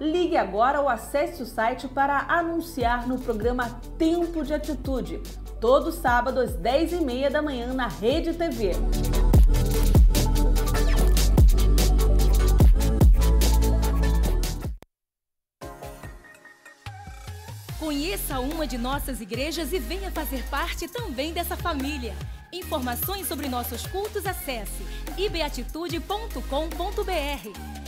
Ligue agora ou acesse o site para anunciar no programa Tempo de Atitude, todo sábado às 10h30 da manhã na Rede TV. Conheça uma de nossas igrejas e venha fazer parte também dessa família. Informações sobre nossos cultos acesse ibeatitude.com.br.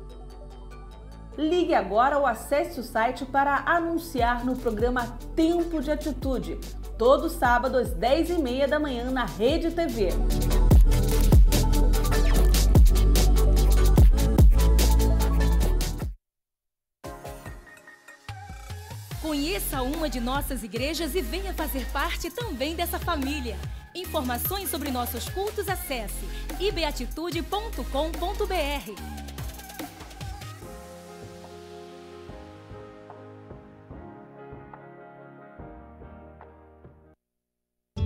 Ligue agora ou acesse o site para anunciar no programa Tempo de Atitude, todo sábado às 10h30 da manhã na Rede TV. Conheça uma de nossas igrejas e venha fazer parte também dessa família. Informações sobre nossos cultos acesse ibeatitude.com.br.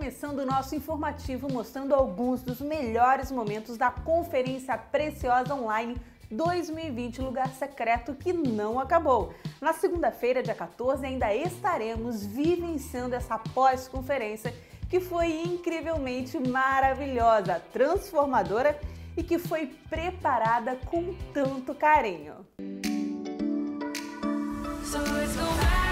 Começando o nosso informativo mostrando alguns dos melhores momentos da Conferência Preciosa Online 2020 Lugar Secreto que não acabou. Na segunda-feira, dia 14, ainda estaremos vivenciando essa pós-conferência que foi incrivelmente maravilhosa, transformadora e que foi preparada com tanto carinho. foi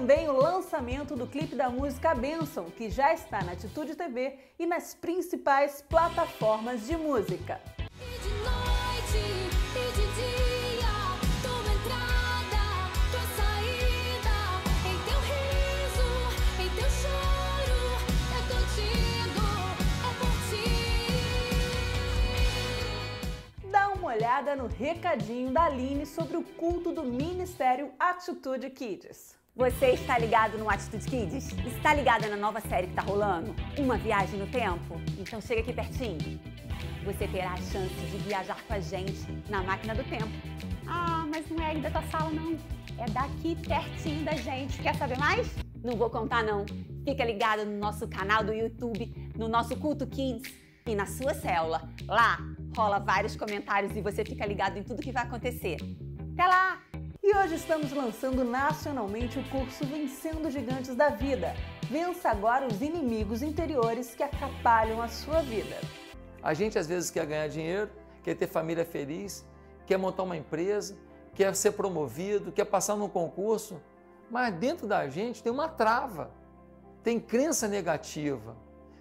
também o lançamento do clipe da música Benção, que já está na Atitude TV e nas principais plataformas de música. Dá uma olhada no recadinho da Aline sobre o culto do Ministério Atitude Kids. Você está ligado no Atitude Kids? Está ligada na nova série que está rolando? Uma viagem no tempo? Então chega aqui pertinho. Você terá a chance de viajar com a gente na máquina do tempo. Ah, mas não é aí da tua sala não. É daqui pertinho da gente. Quer saber mais? Não vou contar não. Fica ligado no nosso canal do YouTube, no nosso Culto Kids e na sua célula. Lá rola vários comentários e você fica ligado em tudo que vai acontecer. Até lá! E hoje estamos lançando nacionalmente o curso Vencendo Gigantes da Vida. Vença agora os inimigos interiores que atrapalham a sua vida. A gente às vezes quer ganhar dinheiro, quer ter família feliz, quer montar uma empresa, quer ser promovido, quer passar num concurso, mas dentro da gente tem uma trava, tem crença negativa,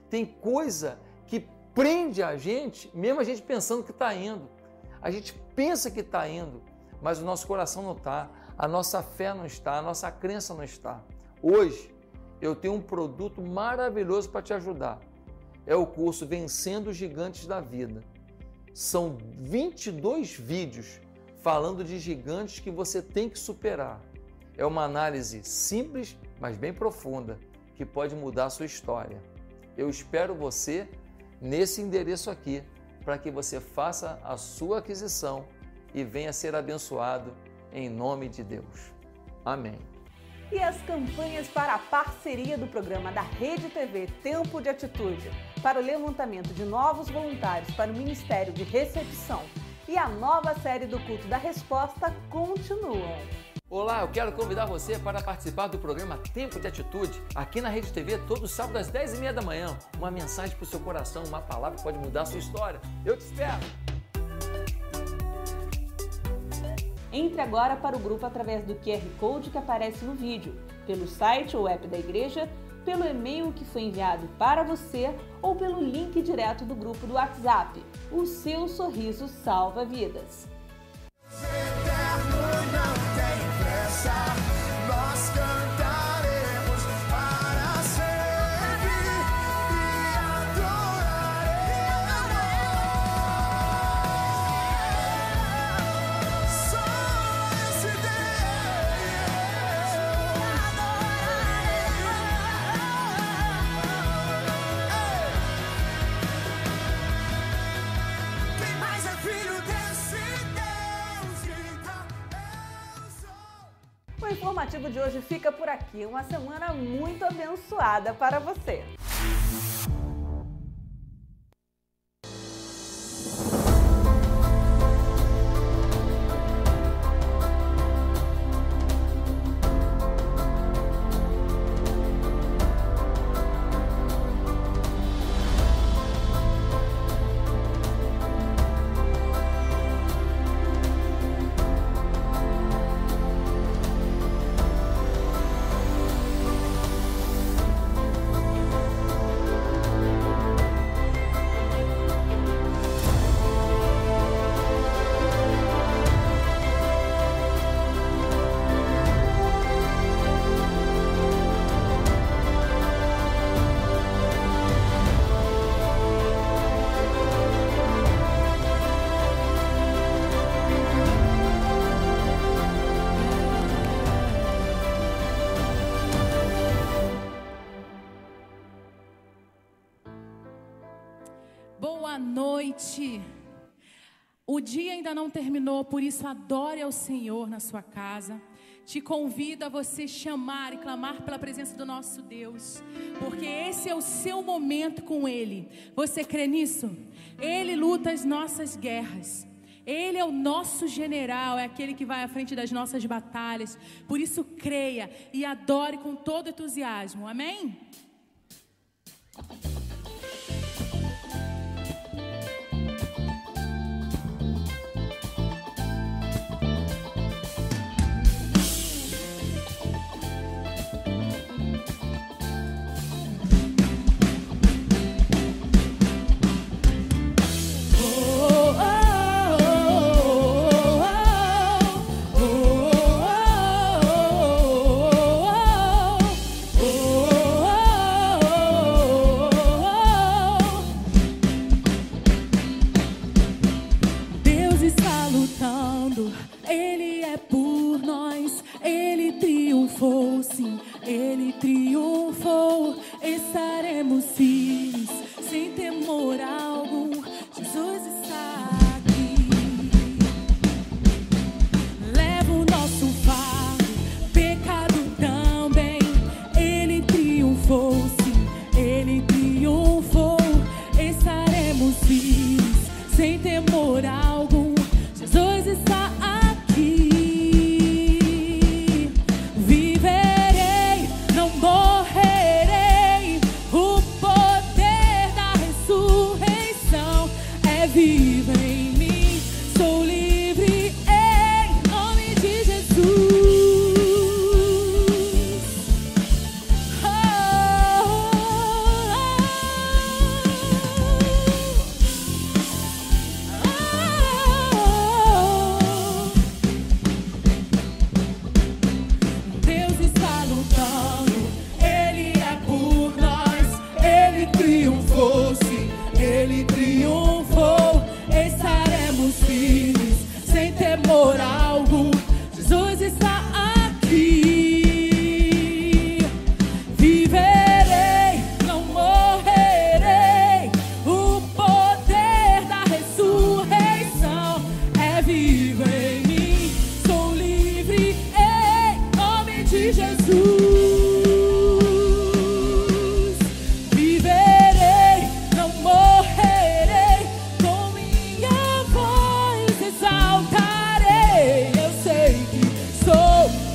tem coisa que prende a gente, mesmo a gente pensando que está indo. A gente pensa que está indo, mas o nosso coração não está, a nossa fé não está, a nossa crença não está. Hoje eu tenho um produto maravilhoso para te ajudar. É o curso Vencendo os Gigantes da Vida. São 22 vídeos falando de gigantes que você tem que superar. É uma análise simples, mas bem profunda, que pode mudar a sua história. Eu espero você nesse endereço aqui para que você faça a sua aquisição e venha ser abençoado em nome de Deus. Amém. E as campanhas para a parceria do programa da Rede TV Tempo de Atitude para o levantamento de novos voluntários para o Ministério de Recepção e a nova série do Culto da Resposta continuam. Olá, eu quero convidar você para participar do programa Tempo de Atitude, aqui na Rede TV, todo sábado às 10h30 da manhã. Uma mensagem para o seu coração, uma palavra que pode mudar a sua história. Eu te espero! Entre agora para o grupo através do QR Code que aparece no vídeo, pelo site ou app da igreja, pelo e-mail que foi enviado para você ou pelo link direto do grupo do WhatsApp. O seu sorriso salva vidas. De hoje fica por aqui. Uma semana muito abençoada para você. O dia ainda não terminou, por isso adore ao Senhor na sua casa. Te convido a você chamar e clamar pela presença do nosso Deus, porque esse é o seu momento com Ele. Você crê nisso? Ele luta as nossas guerras. Ele é o nosso general, é aquele que vai à frente das nossas batalhas. Por isso, creia e adore com todo entusiasmo. Amém?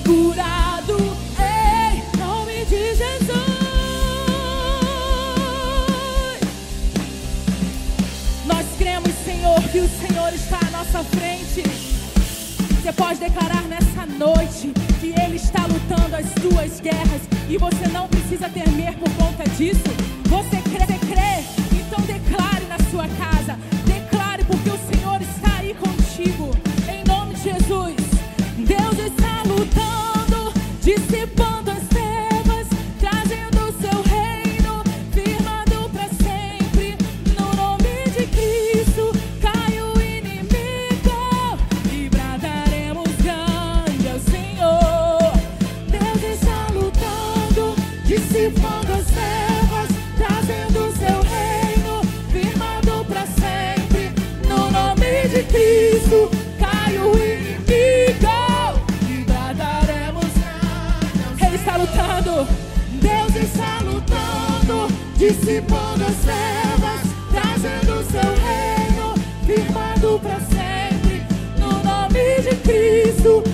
curado em nome de Jesus. Nós cremos, Senhor, que o Senhor está à nossa frente. Você pode declarar nessa noite que Ele está lutando as suas guerras e você não precisa temer por conta disso. trazendo seu reino, firmado para sempre, no nome de Cristo.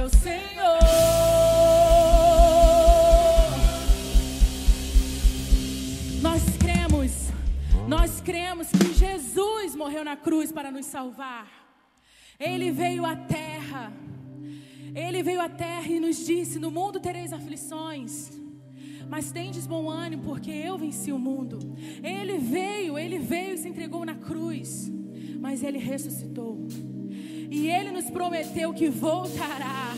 meu Senhor. Nós cremos, nós cremos que Jesus morreu na cruz para nos salvar. Ele veio à terra, ele veio à terra e nos disse: No mundo tereis aflições. Mas tendes bom ânimo, porque eu venci o mundo. Ele veio, ele veio e se entregou na cruz, mas ele ressuscitou. E ele nos prometeu que voltará.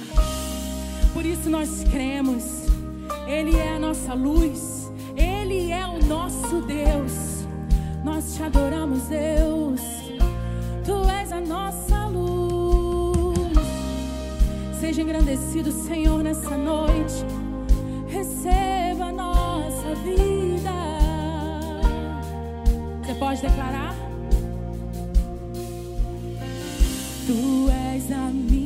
Por isso nós cremos. Ele é a nossa luz. Ele é o nosso Deus. Nós te adoramos, Deus. Tu és a nossa luz. Seja engrandecido, Senhor, nessa noite. Receba a nossa vida. Você pode declarar? Tu és a minha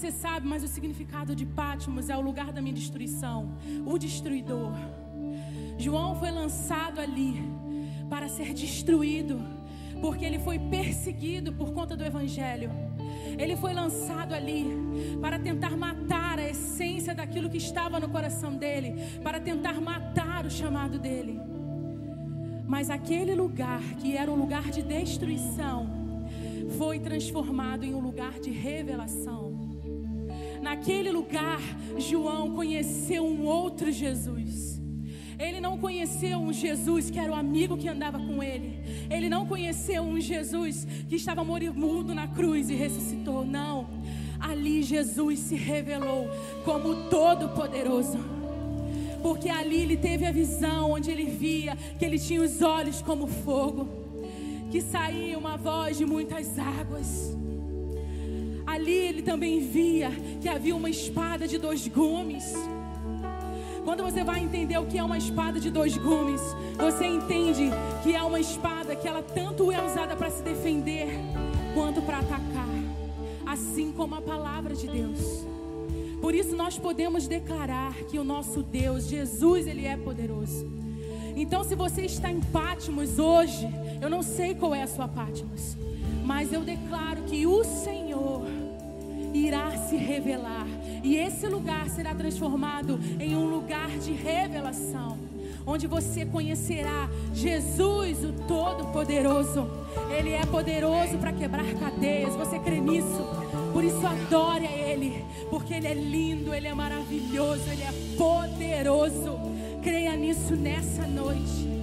você sabe, mas o significado de Pátimos é o lugar da minha destruição, o destruidor. João foi lançado ali para ser destruído, porque ele foi perseguido por conta do evangelho. Ele foi lançado ali para tentar matar a essência daquilo que estava no coração dele, para tentar matar o chamado dele. Mas aquele lugar que era um lugar de destruição foi transformado em um lugar de revelação. Naquele lugar, João conheceu um outro Jesus. Ele não conheceu um Jesus que era o amigo que andava com ele. Ele não conheceu um Jesus que estava moribundo na cruz e ressuscitou. Não. Ali Jesus se revelou como todo-poderoso porque ali ele teve a visão onde ele via que ele tinha os olhos como fogo, que saía uma voz de muitas águas. Ali ele também via que havia uma espada de dois gumes. Quando você vai entender o que é uma espada de dois gumes, você entende que é uma espada que ela tanto é usada para se defender quanto para atacar, assim como a palavra de Deus. Por isso nós podemos declarar que o nosso Deus, Jesus, ele é poderoso. Então, se você está em Pátimos hoje, eu não sei qual é a sua Pátimos, mas eu declaro que o Senhor irá se revelar e esse lugar será transformado em um lugar de revelação, onde você conhecerá Jesus, o Todo-Poderoso. Ele é poderoso para quebrar cadeias. Você crê nisso? Por isso adore a Ele, porque Ele é lindo, Ele é maravilhoso, Ele é poderoso. Creia nisso nessa noite.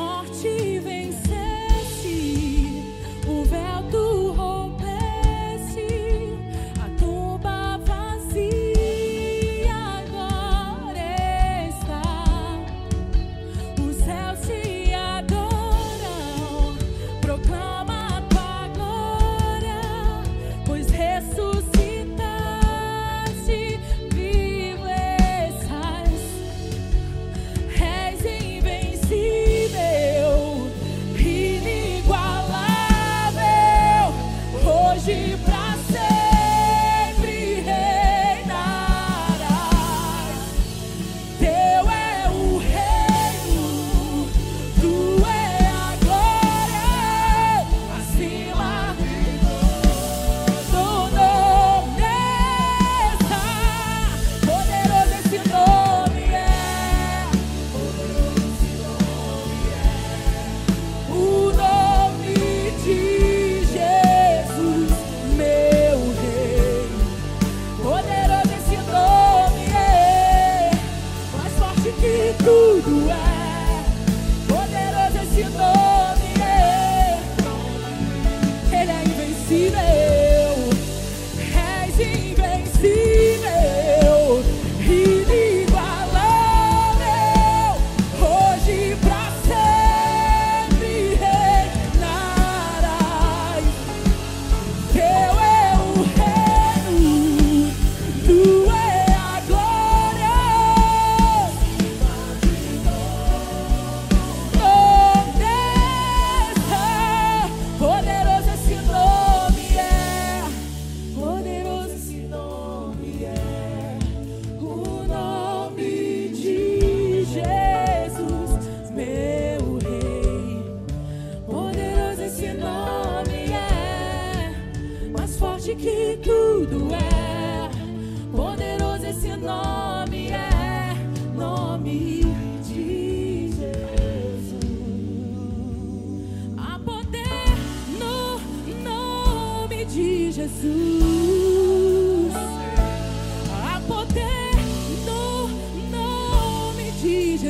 Morte venceste,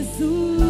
Jesus.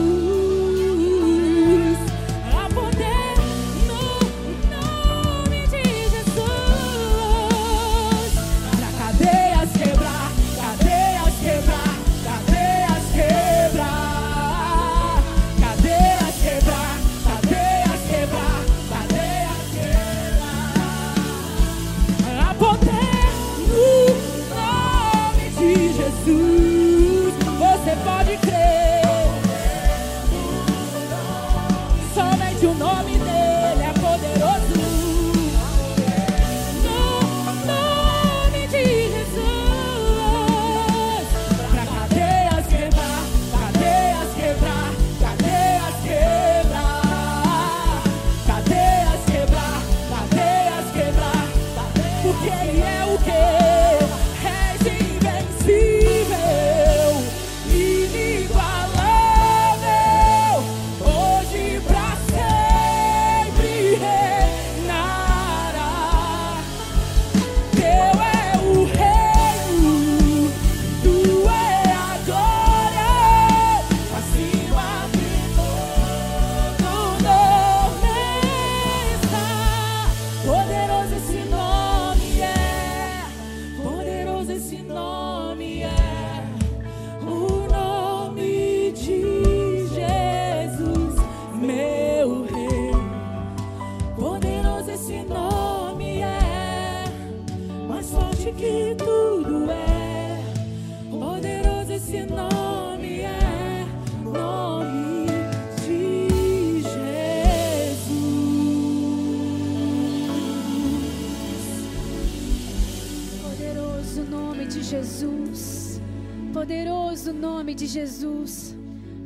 Nome de Jesus.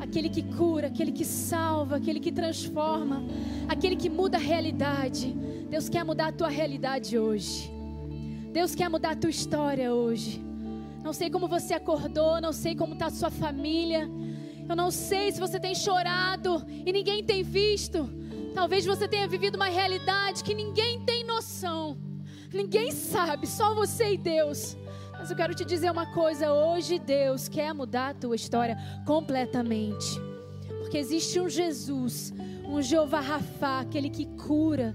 Aquele que cura, aquele que salva, aquele que transforma, aquele que muda a realidade. Deus quer mudar a tua realidade hoje. Deus quer mudar a tua história hoje. Não sei como você acordou, não sei como está a sua família. Eu não sei se você tem chorado e ninguém tem visto. Talvez você tenha vivido uma realidade que ninguém tem noção. Ninguém sabe, só você e Deus. Mas eu quero te dizer uma coisa: hoje Deus quer mudar a tua história completamente. Porque existe um Jesus, um Jeová Rafa, aquele que cura.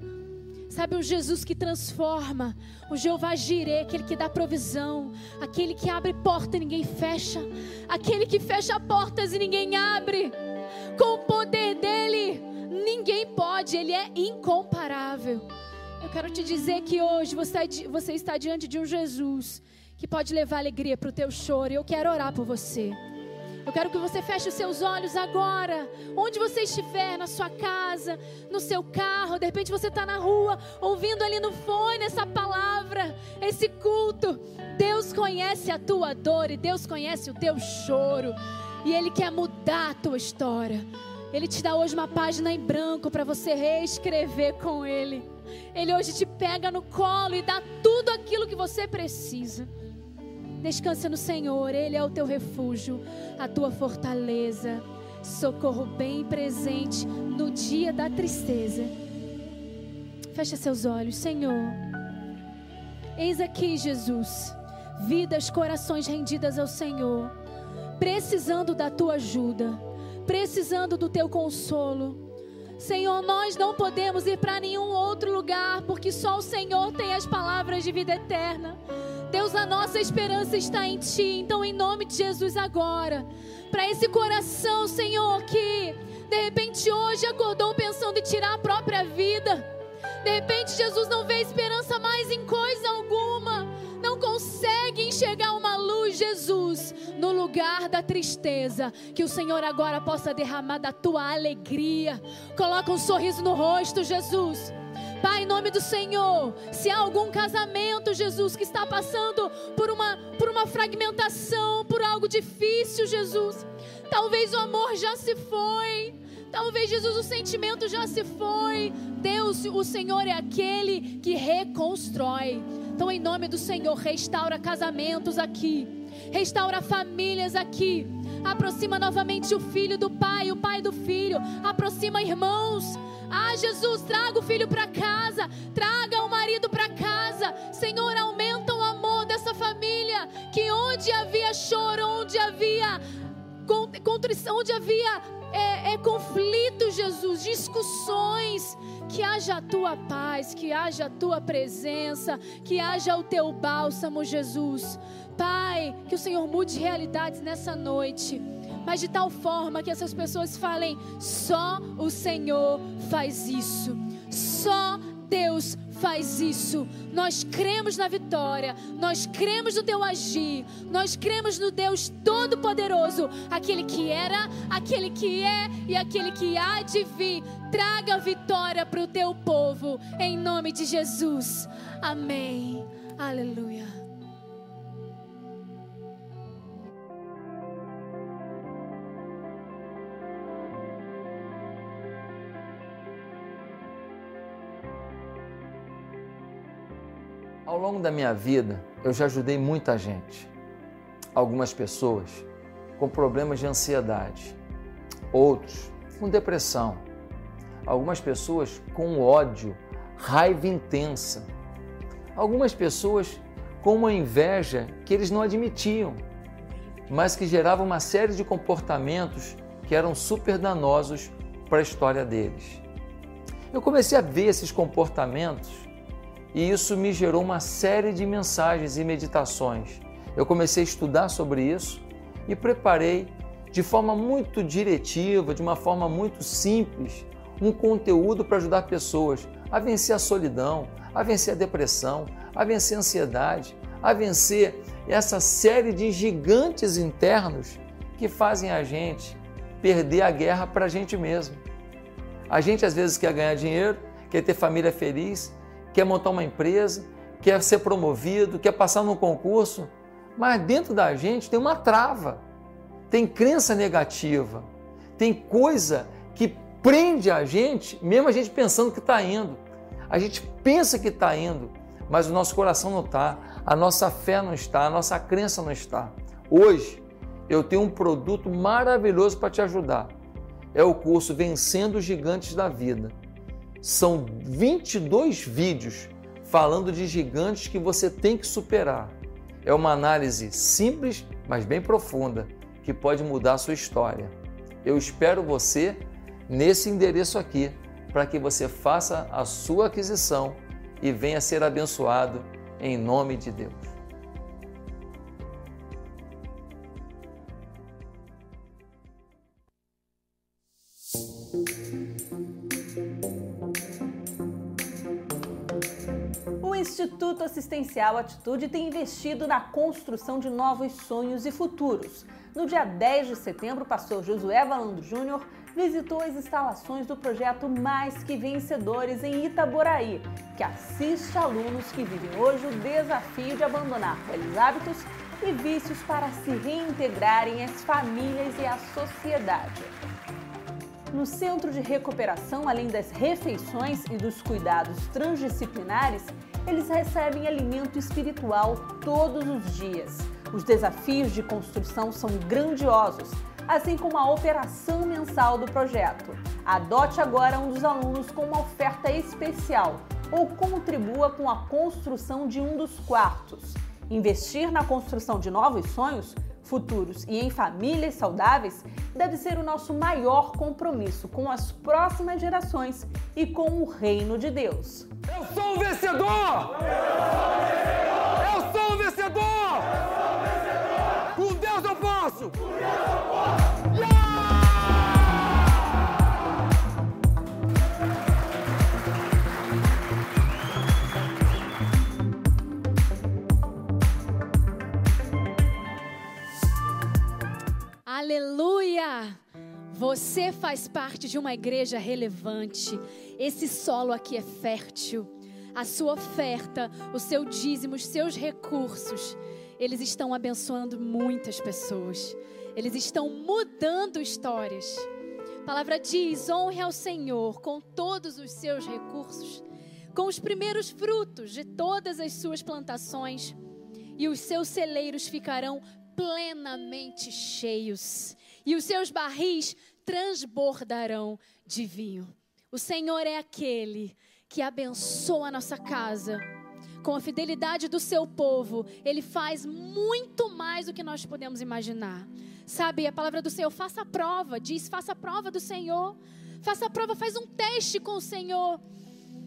Sabe, um Jesus que transforma, o Jeová Jireh, aquele que dá provisão, aquele que abre porta e ninguém fecha, aquele que fecha portas e ninguém abre. Com o poder dele, ninguém pode, ele é incomparável. Eu quero te dizer que hoje você, você está diante de um Jesus que pode levar alegria para o teu choro. E eu quero orar por você. Eu quero que você feche os seus olhos agora, onde você estiver, na sua casa, no seu carro, de repente você está na rua, ouvindo ali no fone essa palavra, esse culto. Deus conhece a tua dor e Deus conhece o teu choro, e Ele quer mudar a tua história. Ele te dá hoje uma página em branco para você reescrever com Ele. Ele hoje te pega no colo e dá tudo aquilo que você precisa. Descansa no Senhor, Ele é o teu refúgio, a tua fortaleza, socorro bem presente no dia da tristeza. Fecha seus olhos, Senhor. Eis aqui, Jesus, vidas, corações rendidas ao Senhor, precisando da tua ajuda, precisando do teu consolo. Senhor, nós não podemos ir para nenhum outro lugar, porque só o Senhor tem as palavras de vida eterna. Deus, a nossa esperança está em Ti. Então, em nome de Jesus, agora, para esse coração, Senhor, que de repente hoje acordou pensando em tirar a própria vida. De repente, Jesus não vê esperança mais em coisa alguma. Não consegue enxergar uma luz, Jesus, no lugar da tristeza. Que o Senhor agora possa derramar da tua alegria. Coloca um sorriso no rosto, Jesus. Pai, em nome do Senhor, se há algum casamento, Jesus, que está passando por uma, por uma fragmentação, por algo difícil, Jesus, talvez o amor já se foi, talvez, Jesus, o sentimento já se foi. Deus, o Senhor é aquele que reconstrói. Então, em nome do Senhor, restaura casamentos aqui, restaura famílias aqui. Aproxima novamente o filho do pai, o pai do filho. Aproxima irmãos. Ah, Jesus, traga o filho para casa, traga o marido para casa. Senhor, aumenta o amor dessa família. Que onde havia choro, onde havia onde havia é, é, conflitos, Jesus, discussões, que haja a tua paz, que haja a tua presença, que haja o teu bálsamo, Jesus. Pai, que o Senhor mude realidades nessa noite mas de tal forma que essas pessoas falem: só o Senhor faz isso, só Deus faz isso. Nós cremos na vitória, nós cremos no teu agir, nós cremos no Deus Todo-Poderoso, aquele que era, aquele que é e aquele que há de vir. Traga vitória para o teu povo, em nome de Jesus. Amém. Aleluia. Ao longo da minha vida, eu já ajudei muita gente. Algumas pessoas com problemas de ansiedade, outros com depressão, algumas pessoas com ódio, raiva intensa, algumas pessoas com uma inveja que eles não admitiam, mas que gerava uma série de comportamentos que eram super danosos para a história deles. Eu comecei a ver esses comportamentos e isso me gerou uma série de mensagens e meditações. Eu comecei a estudar sobre isso e preparei de forma muito diretiva, de uma forma muito simples, um conteúdo para ajudar pessoas a vencer a solidão, a vencer a depressão, a vencer a ansiedade, a vencer essa série de gigantes internos que fazem a gente perder a guerra para a gente mesmo. A gente às vezes quer ganhar dinheiro, quer ter família feliz, quer montar uma empresa, quer ser promovido, quer passar num concurso, mas dentro da gente tem uma trava, tem crença negativa, tem coisa que prende a gente, mesmo a gente pensando que está indo. A gente pensa que está indo, mas o nosso coração não está, a nossa fé não está, a nossa crença não está. Hoje eu tenho um produto maravilhoso para te ajudar. É o curso Vencendo os Gigantes da Vida. São 22 vídeos falando de gigantes que você tem que superar. É uma análise simples, mas bem profunda, que pode mudar a sua história. Eu espero você nesse endereço aqui, para que você faça a sua aquisição e venha ser abençoado em nome de Deus. Instituto Assistencial Atitude tem investido na construção de novos sonhos e futuros. No dia 10 de setembro, o pastor Josué Valando Júnior visitou as instalações do projeto Mais Que Vencedores em Itaboraí, que assiste alunos que vivem hoje o desafio de abandonar velhos hábitos e vícios para se reintegrarem às famílias e à sociedade. No centro de recuperação, além das refeições e dos cuidados transdisciplinares, eles recebem alimento espiritual todos os dias. Os desafios de construção são grandiosos, assim como a operação mensal do projeto. Adote agora um dos alunos com uma oferta especial ou contribua com a construção de um dos quartos. Investir na construção de novos sonhos futuros e em famílias saudáveis deve ser o nosso maior compromisso com as próximas gerações e com o reino de Deus. Eu sou o vencedor! Eu sou o vencedor! Com Deus eu posso! Com Deus eu posso! Aleluia! Você faz parte de uma igreja relevante. Esse solo aqui é fértil. A sua oferta, o seu dízimo, os seus recursos, eles estão abençoando muitas pessoas. Eles estão mudando histórias. A palavra diz: honre ao Senhor com todos os seus recursos, com os primeiros frutos de todas as suas plantações, e os seus celeiros ficarão plenamente cheios, e os seus barris transbordarão de vinho. O Senhor é aquele que abençoa a nossa casa. Com a fidelidade do seu povo, ele faz muito mais do que nós podemos imaginar. Sabe, a palavra do Senhor, faça a prova, diz, faça a prova do Senhor. Faça a prova, faz um teste com o Senhor.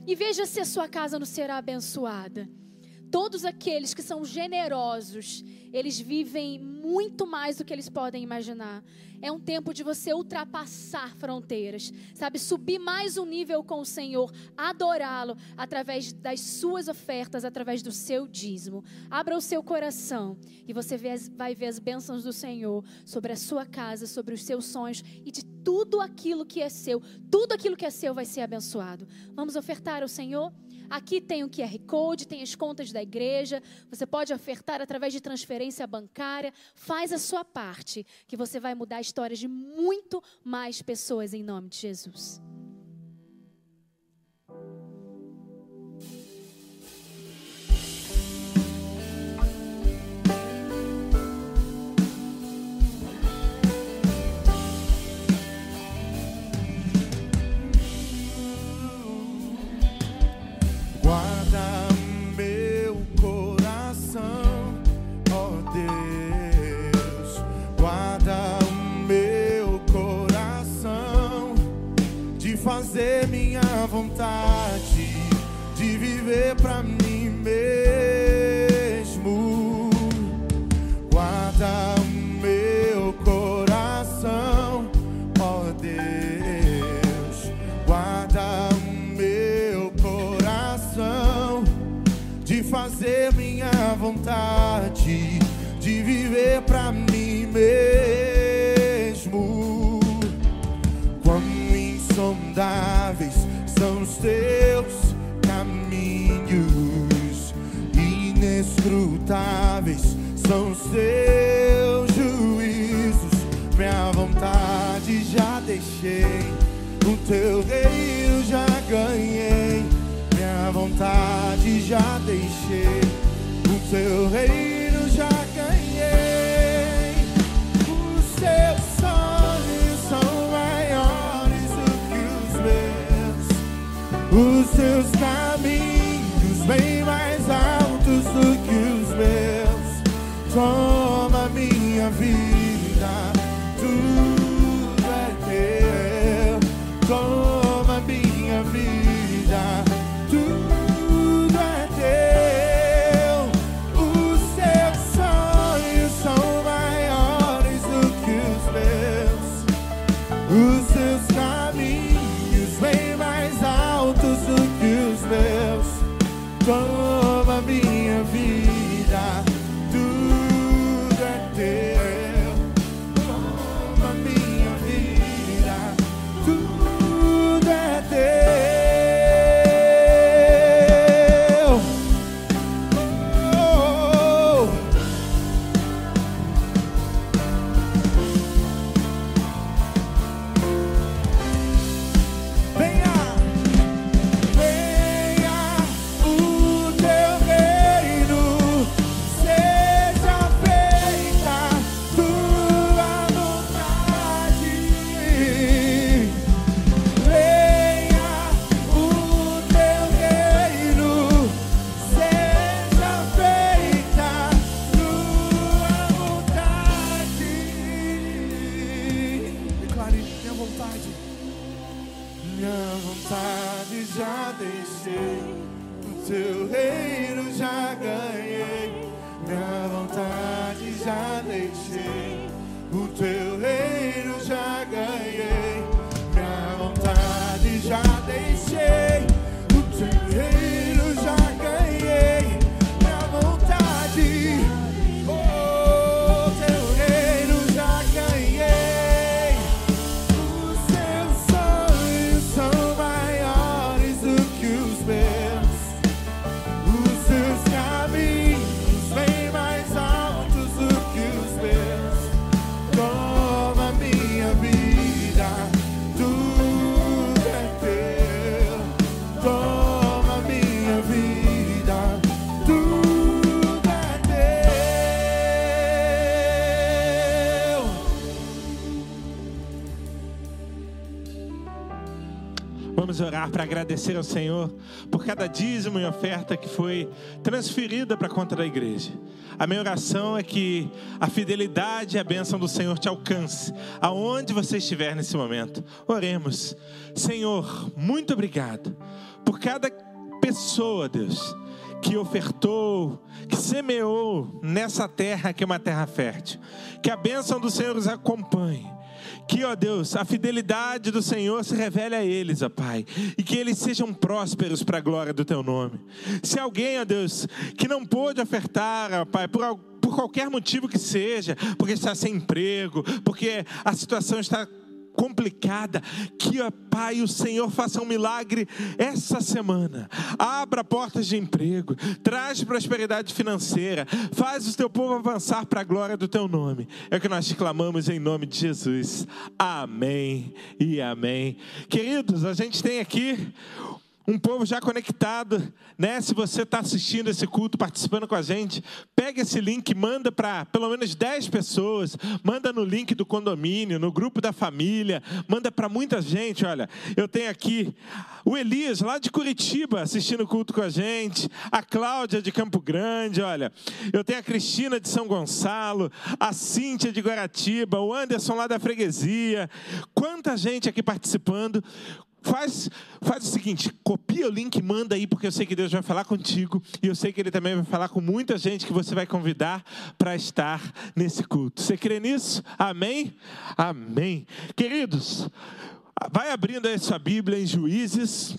E veja se a sua casa não será abençoada. Todos aqueles que são generosos, eles vivem muito mais do que eles podem imaginar. É um tempo de você ultrapassar fronteiras, sabe? Subir mais um nível com o Senhor, adorá-lo através das suas ofertas, através do seu dízimo. Abra o seu coração e você vai ver as bênçãos do Senhor sobre a sua casa, sobre os seus sonhos e de tudo aquilo que é seu. Tudo aquilo que é seu vai ser abençoado. Vamos ofertar ao Senhor? Aqui tem o QR Code, tem as contas da igreja. Você pode ofertar através de transferência bancária. Faz a sua parte, que você vai mudar histórias de muito mais pessoas em nome de Jesus. Teus caminhos, inescrutáveis são os teus juízos. Minha vontade já deixei, o teu reino já ganhei. Minha vontade já deixei, o teu reino Os seus caminhos bem mais altos do que os meus. Vamos orar para agradecer ao Senhor por cada dízimo e oferta que foi transferida para a conta da igreja. A minha oração é que a fidelidade e a bênção do Senhor te alcance, aonde você estiver nesse momento. Oremos. Senhor, muito obrigado por cada pessoa, Deus, que ofertou, que semeou nessa terra que é uma terra fértil. Que a bênção do Senhor os acompanhe. Que, ó Deus, a fidelidade do Senhor se revele a eles, ó Pai, e que eles sejam prósperos para a glória do Teu nome. Se alguém, ó Deus, que não pôde ofertar, ó Pai, por, por qualquer motivo que seja, porque está sem emprego, porque a situação está complicada, que, ó Pai, o Senhor faça um milagre essa semana. Abra portas de emprego, traz prosperidade financeira, faz o teu povo avançar para a glória do teu nome. É o que nós te clamamos em nome de Jesus. Amém e amém. Queridos, a gente tem aqui um povo já conectado, né? Se você está assistindo esse culto, participando com a gente, pega esse link, manda para pelo menos 10 pessoas, manda no link do condomínio, no grupo da família, manda para muita gente. Olha, eu tenho aqui o Elias, lá de Curitiba, assistindo o culto com a gente, a Cláudia de Campo Grande, olha, eu tenho a Cristina de São Gonçalo, a Cíntia de Guaratiba, o Anderson lá da freguesia, quanta gente aqui participando. Faz, faz o seguinte, copia o link, manda aí, porque eu sei que Deus vai falar contigo e eu sei que Ele também vai falar com muita gente que você vai convidar para estar nesse culto. Você crê nisso? Amém? Amém. Queridos, vai abrindo aí sua Bíblia em Juízes,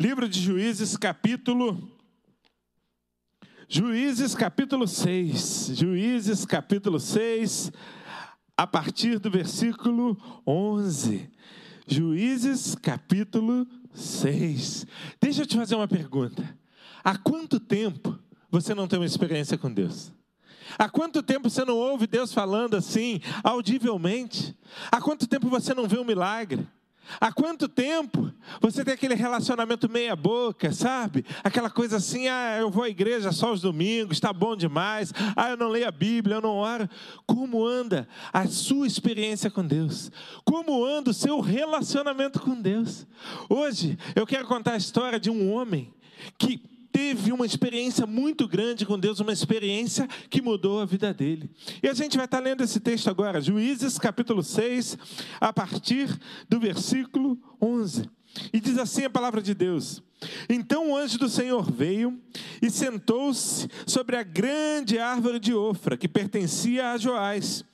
livro de Juízes, capítulo. Juízes, capítulo 6. Juízes, capítulo 6, a partir do versículo 11. Juízes capítulo 6. Deixa eu te fazer uma pergunta. Há quanto tempo você não tem uma experiência com Deus? Há quanto tempo você não ouve Deus falando assim, audivelmente? Há quanto tempo você não vê um milagre? Há quanto tempo você tem aquele relacionamento meia-boca, sabe? Aquela coisa assim, ah, eu vou à igreja só os domingos, está bom demais. Ah, eu não leio a Bíblia, eu não oro. Como anda a sua experiência com Deus? Como anda o seu relacionamento com Deus? Hoje eu quero contar a história de um homem que teve uma experiência muito grande com Deus, uma experiência que mudou a vida dele. E a gente vai estar lendo esse texto agora, Juízes capítulo 6, a partir do versículo 11. E diz assim a palavra de Deus: Então o anjo do Senhor veio e sentou-se sobre a grande árvore de Ofra, que pertencia a Joás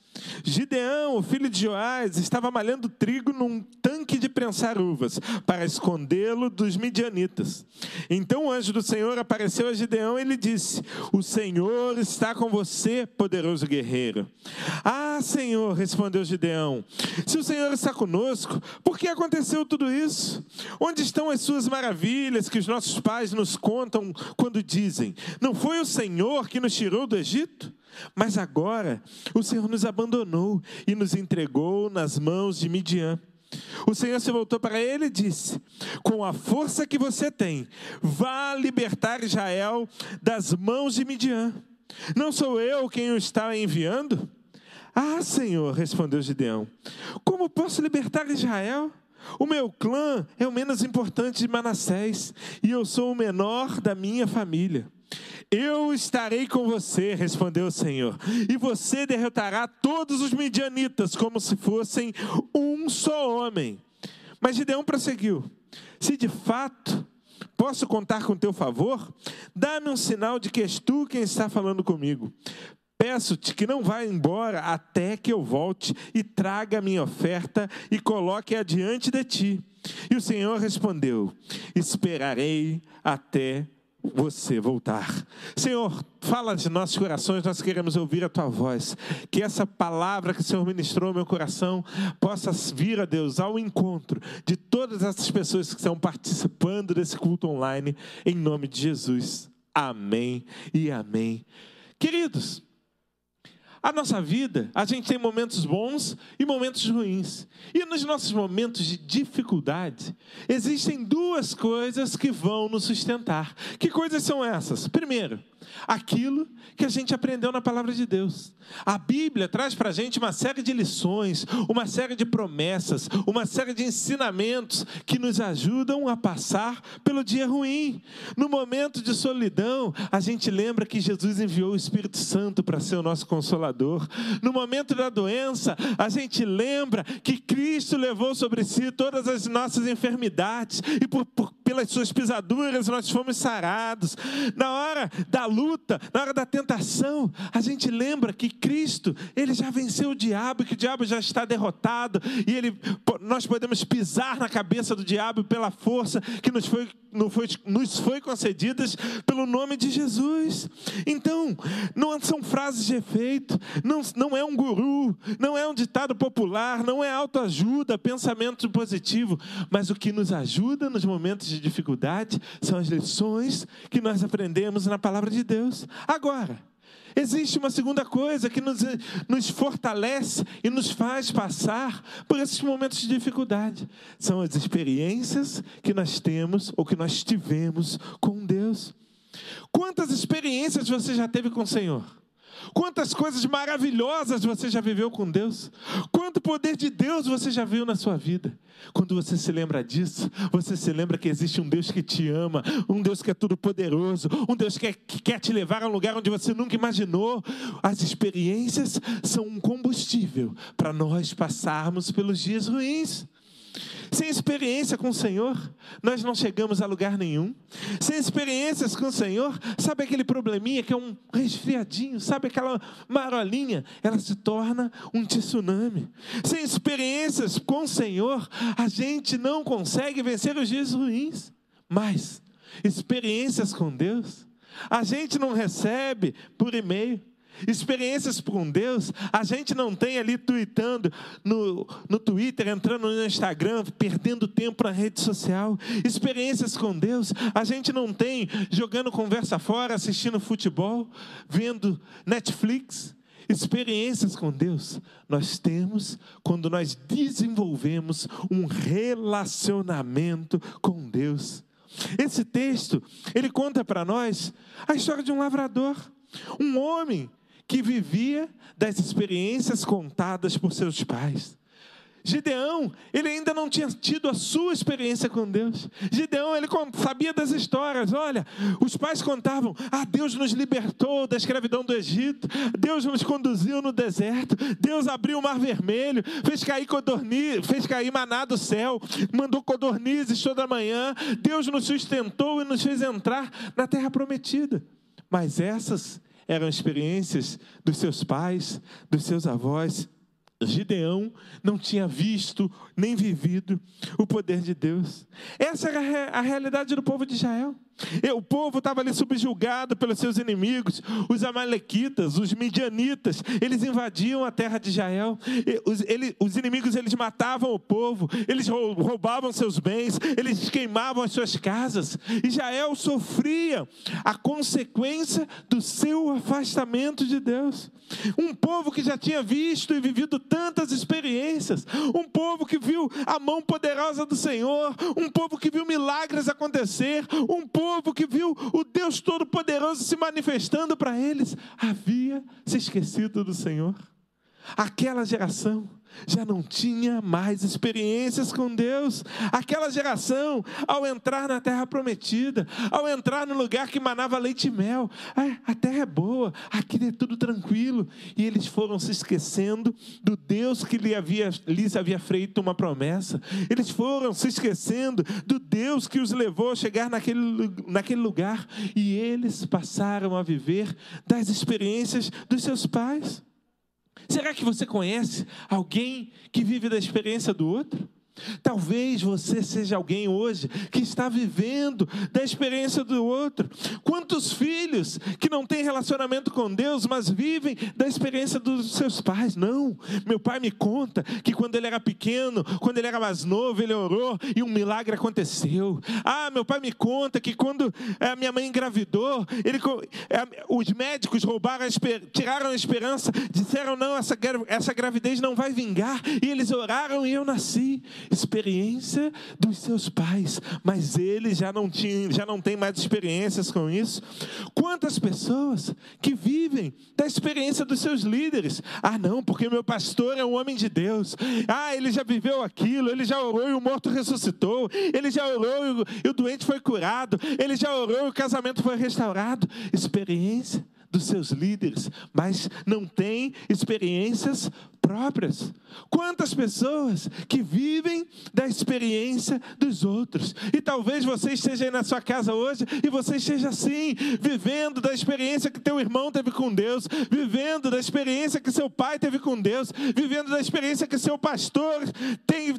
Gideão, o filho de Joás, estava malhando trigo num tanque de prensar uvas, para escondê-lo dos midianitas. Então o anjo do Senhor apareceu a Gideão e lhe disse: O Senhor está com você, poderoso guerreiro. Ah, Senhor, respondeu Gideão: Se o Senhor está conosco, por que aconteceu tudo isso? Onde estão as suas maravilhas que os nossos pais nos contam quando dizem: Não foi o Senhor que nos tirou do Egito? Mas agora o Senhor nos abandonou e nos entregou nas mãos de Midian. O Senhor se voltou para ele e disse: Com a força que você tem, vá libertar Israel das mãos de Midian. Não sou eu quem o está enviando? Ah, Senhor, respondeu Gideão: Como posso libertar Israel? O meu clã é o menos importante de Manassés e eu sou o menor da minha família. Eu estarei com você, respondeu o Senhor, e você derrotará todos os midianitas como se fossem um só homem. Mas Gideão prosseguiu: Se de fato posso contar com teu favor, dá-me um sinal de que és tu quem está falando comigo. Peço-te que não vá embora até que eu volte e traga a minha oferta e coloque-a diante de ti. E o Senhor respondeu: Esperarei até você voltar. Senhor, fala de nossos corações, nós queremos ouvir a tua voz. Que essa palavra que o Senhor ministrou no meu coração possa vir a Deus ao encontro de todas essas pessoas que estão participando desse culto online, em nome de Jesus. Amém e amém. Queridos, a nossa vida, a gente tem momentos bons e momentos ruins. E nos nossos momentos de dificuldade, existem duas coisas que vão nos sustentar. Que coisas são essas? Primeiro, aquilo que a gente aprendeu na palavra de Deus. A Bíblia traz para a gente uma série de lições, uma série de promessas, uma série de ensinamentos que nos ajudam a passar pelo dia ruim. No momento de solidão, a gente lembra que Jesus enviou o Espírito Santo para ser o nosso consolador. No momento da doença, a gente lembra que Cristo levou sobre si todas as nossas enfermidades e por, por, pelas suas pisaduras nós fomos sarados. Na hora da luta, na hora da tentação, a gente lembra que Cristo, ele já venceu o diabo, que o diabo já está derrotado e ele, nós podemos pisar na cabeça do diabo pela força que nos foi, foi, nos foi concedida pelo nome de Jesus. Então, não são frases de efeito, não, não é um guru, não é um ditado popular, não é autoajuda, pensamento positivo, mas o que nos ajuda nos momentos de dificuldade são as lições que nós aprendemos na palavra de Deus. Agora, Existe uma segunda coisa que nos, nos fortalece e nos faz passar por esses momentos de dificuldade. São as experiências que nós temos ou que nós tivemos com Deus. Quantas experiências você já teve com o Senhor? Quantas coisas maravilhosas você já viveu com Deus? Quanto poder de Deus você já viu na sua vida? Quando você se lembra disso, você se lembra que existe um Deus que te ama, um Deus que é tudo poderoso, um Deus que, é, que quer te levar a um lugar onde você nunca imaginou. As experiências são um combustível para nós passarmos pelos dias ruins. Sem experiência com o Senhor, nós não chegamos a lugar nenhum. Sem experiências com o Senhor, sabe aquele probleminha que é um resfriadinho, sabe aquela marolinha? Ela se torna um tsunami. Sem experiências com o Senhor, a gente não consegue vencer os dias ruins. Mas, experiências com Deus, a gente não recebe por e-mail Experiências com Deus, a gente não tem ali tweetando no, no Twitter, entrando no Instagram, perdendo tempo na rede social. Experiências com Deus, a gente não tem jogando conversa fora, assistindo futebol, vendo Netflix. Experiências com Deus nós temos quando nós desenvolvemos um relacionamento com Deus. Esse texto, ele conta para nós a história de um lavrador, um homem que vivia das experiências contadas por seus pais. Gideão, ele ainda não tinha tido a sua experiência com Deus. Gideão, ele sabia das histórias. Olha, os pais contavam: ah, Deus nos libertou da escravidão do Egito, Deus nos conduziu no deserto, Deus abriu o mar vermelho, fez cair codorniz, fez cair maná do céu, mandou codornizes toda manhã, Deus nos sustentou e nos fez entrar na terra prometida. Mas essas eram experiências dos seus pais, dos seus avós. Gideão não tinha visto nem vivido o poder de Deus. Essa era a realidade do povo de Israel. O povo estava ali subjugado pelos seus inimigos, os amalequitas, os midianitas, eles invadiam a terra de Israel. Os, ele, os inimigos eles matavam o povo, eles roubavam seus bens, eles queimavam as suas casas. Israel sofria a consequência do seu afastamento de Deus. Um povo que já tinha visto e vivido tantas experiências, um povo que viu a mão poderosa do Senhor, um povo que viu milagres acontecer, um povo povo que viu o Deus Todo-Poderoso se manifestando para eles, havia se esquecido do Senhor. Aquela geração já não tinha mais experiências com Deus. Aquela geração, ao entrar na terra prometida, ao entrar no lugar que manava leite e mel, ah, a terra é boa, aqui é tudo tranquilo. E eles foram se esquecendo do Deus que lhe havia, lhes havia feito uma promessa. Eles foram se esquecendo do Deus que os levou a chegar naquele, naquele lugar. E eles passaram a viver das experiências dos seus pais. Será que você conhece alguém que vive da experiência do outro? Talvez você seja alguém hoje que está vivendo da experiência do outro. Quantos filhos que não têm relacionamento com Deus, mas vivem da experiência dos seus pais? Não. Meu pai me conta que quando ele era pequeno, quando ele era mais novo, ele orou e um milagre aconteceu. Ah, meu pai me conta que quando a eh, minha mãe engravidou, ele, eh, os médicos roubaram, tiraram a esperança, disseram: não, essa, essa gravidez não vai vingar, e eles oraram e eu nasci experiência dos seus pais, mas eles já não tinham, já não têm mais experiências com isso. Quantas pessoas que vivem da experiência dos seus líderes? Ah, não, porque meu pastor é um homem de Deus. Ah, ele já viveu aquilo, ele já orou e o morto ressuscitou, ele já orou e o doente foi curado, ele já orou e o casamento foi restaurado. Experiência dos seus líderes, mas não tem experiências próprias. Quantas pessoas que vivem da experiência dos outros. E talvez você esteja aí na sua casa hoje e você esteja assim, vivendo da experiência que teu irmão teve com Deus, vivendo da experiência que seu pai teve com Deus, vivendo da experiência que seu pastor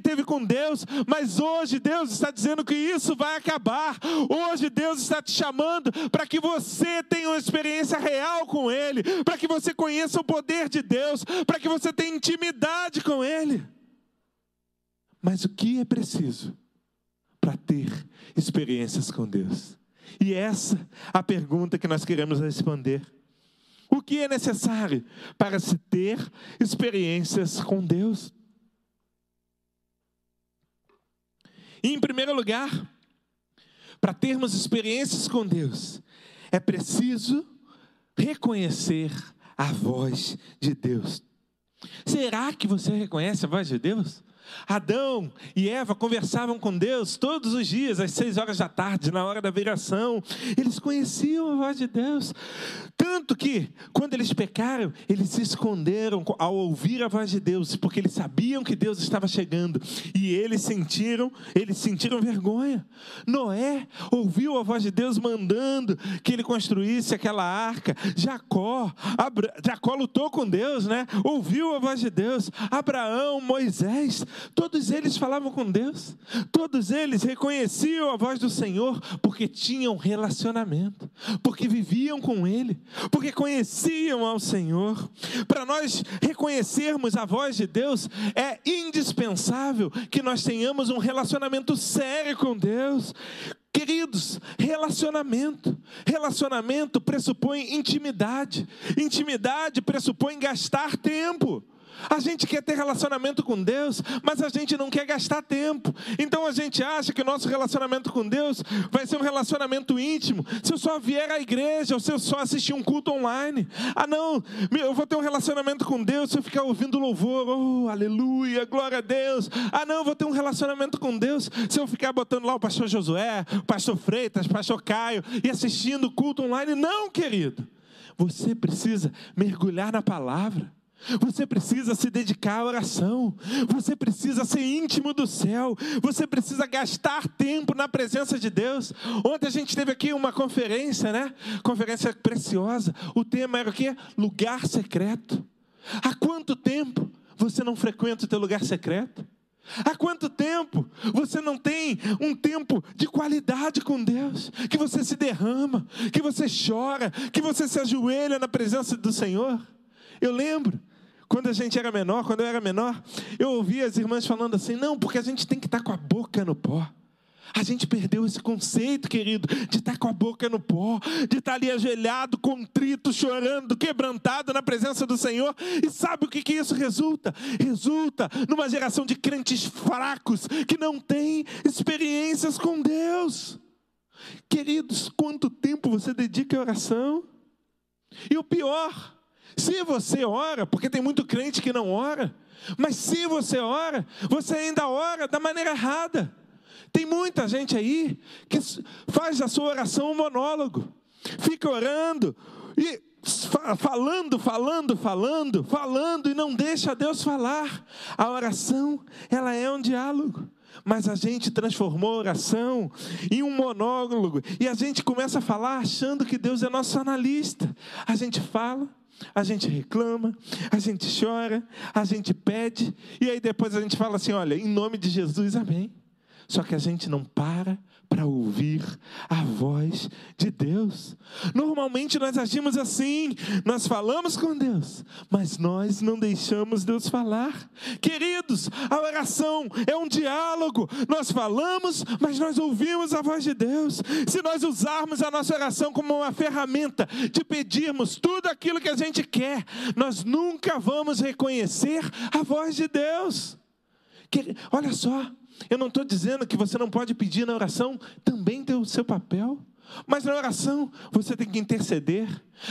teve com Deus, mas hoje Deus está dizendo que isso vai acabar. Hoje Deus está te chamando para que você tenha uma experiência real com Ele, para que você conheça o poder de Deus, para que você tenha intimidade com Ele. Mas o que é preciso para ter experiências com Deus? E essa é a pergunta que nós queremos responder. O que é necessário para se ter experiências com Deus? E, em primeiro lugar, para termos experiências com Deus, é preciso reconhecer a voz de Deus. Será que você reconhece a voz de Deus? Adão e Eva conversavam com Deus todos os dias, às seis horas da tarde, na hora da viração. Eles conheciam a voz de Deus. Tanto que, quando eles pecaram, eles se esconderam ao ouvir a voz de Deus, porque eles sabiam que Deus estava chegando. E eles sentiram, eles sentiram vergonha. Noé ouviu a voz de Deus mandando que ele construísse aquela arca. Jacó, Abra, Jacó lutou com Deus, né? Ouviu a voz de Deus. Abraão, Moisés, Todos eles falavam com Deus, todos eles reconheciam a voz do Senhor, porque tinham relacionamento, porque viviam com Ele, porque conheciam ao Senhor. Para nós reconhecermos a voz de Deus, é indispensável que nós tenhamos um relacionamento sério com Deus. Queridos, relacionamento. Relacionamento pressupõe intimidade. Intimidade pressupõe gastar tempo. A gente quer ter relacionamento com Deus, mas a gente não quer gastar tempo. Então a gente acha que o nosso relacionamento com Deus vai ser um relacionamento íntimo. Se eu só vier à igreja, ou se eu só assistir um culto online. Ah, não, eu vou ter um relacionamento com Deus se eu ficar ouvindo louvor. Oh, aleluia, glória a Deus. Ah, não, eu vou ter um relacionamento com Deus se eu ficar botando lá o pastor Josué, o pastor Freitas, o pastor Caio e assistindo culto online. Não, querido. Você precisa mergulhar na palavra. Você precisa se dedicar à oração. Você precisa ser íntimo do céu. Você precisa gastar tempo na presença de Deus. Ontem a gente teve aqui uma conferência, né? Conferência preciosa. O tema era o quê? Lugar secreto. Há quanto tempo você não frequenta o teu lugar secreto? Há quanto tempo você não tem um tempo de qualidade com Deus? Que você se derrama, que você chora, que você se ajoelha na presença do Senhor? Eu lembro quando a gente era menor, quando eu era menor, eu ouvia as irmãs falando assim: não, porque a gente tem que estar com a boca no pó. A gente perdeu esse conceito, querido, de estar com a boca no pó, de estar ali ajoelhado, contrito, chorando, quebrantado na presença do Senhor. E sabe o que, que isso resulta? Resulta numa geração de crentes fracos que não têm experiências com Deus. Queridos, quanto tempo você dedica à oração? E o pior, se você ora, porque tem muito crente que não ora, mas se você ora, você ainda ora da maneira errada. Tem muita gente aí que faz a sua oração um monólogo, fica orando e falando, falando, falando, falando e não deixa Deus falar. A oração, ela é um diálogo. Mas a gente transformou a oração em um monólogo e a gente começa a falar achando que Deus é nosso analista. A gente fala, a gente reclama, a gente chora, a gente pede, e aí depois a gente fala assim: olha, em nome de Jesus, amém. Só que a gente não para para ouvir a voz de Deus. Normalmente nós agimos assim, nós falamos com Deus, mas nós não deixamos Deus falar. Queridos, a oração é um diálogo. Nós falamos, mas nós ouvimos a voz de Deus. Se nós usarmos a nossa oração como uma ferramenta de pedirmos tudo aquilo que a gente quer, nós nunca vamos reconhecer a voz de Deus. Olha só, eu não estou dizendo que você não pode pedir na oração, também tem o seu papel. Mas na oração você tem que interceder.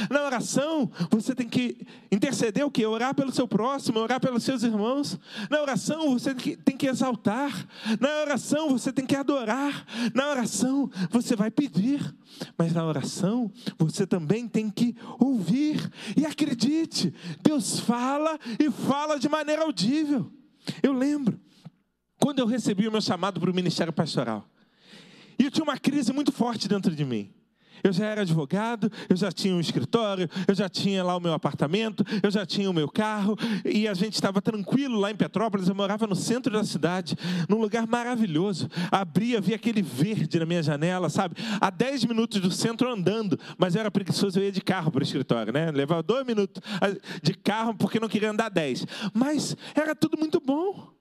Na oração você tem que interceder o que? Orar pelo seu próximo, orar pelos seus irmãos. Na oração você tem que exaltar. Na oração você tem que adorar. Na oração você vai pedir. Mas na oração você também tem que ouvir. E acredite, Deus fala e fala de maneira audível. Eu lembro quando eu recebi o meu chamado para o ministério pastoral. E eu tinha uma crise muito forte dentro de mim. Eu já era advogado, eu já tinha um escritório, eu já tinha lá o meu apartamento, eu já tinha o meu carro, e a gente estava tranquilo lá em Petrópolis. Eu morava no centro da cidade, num lugar maravilhoso. Abria, via aquele verde na minha janela, sabe? A 10 minutos do centro andando, mas eu era preguiçoso, eu ia de carro para o escritório, né? Levava dois minutos de carro porque não queria andar 10. Mas era tudo muito bom.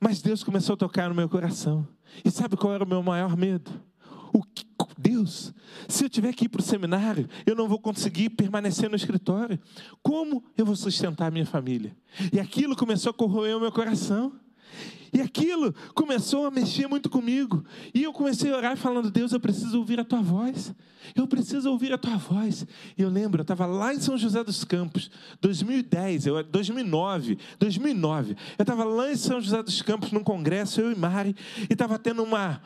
Mas Deus começou a tocar no meu coração. E sabe qual era o meu maior medo? O que, Deus, se eu tiver que ir para o seminário, eu não vou conseguir permanecer no escritório. Como eu vou sustentar a minha família? E aquilo começou a corroer o meu coração. E aquilo começou a mexer muito comigo. E eu comecei a orar falando: Deus, eu preciso ouvir a tua voz. Eu preciso ouvir a tua voz. E eu lembro, eu estava lá em São José dos Campos, 2010, eu, 2009, 2009. Eu estava lá em São José dos Campos num congresso, eu e Mari, e estava tendo uma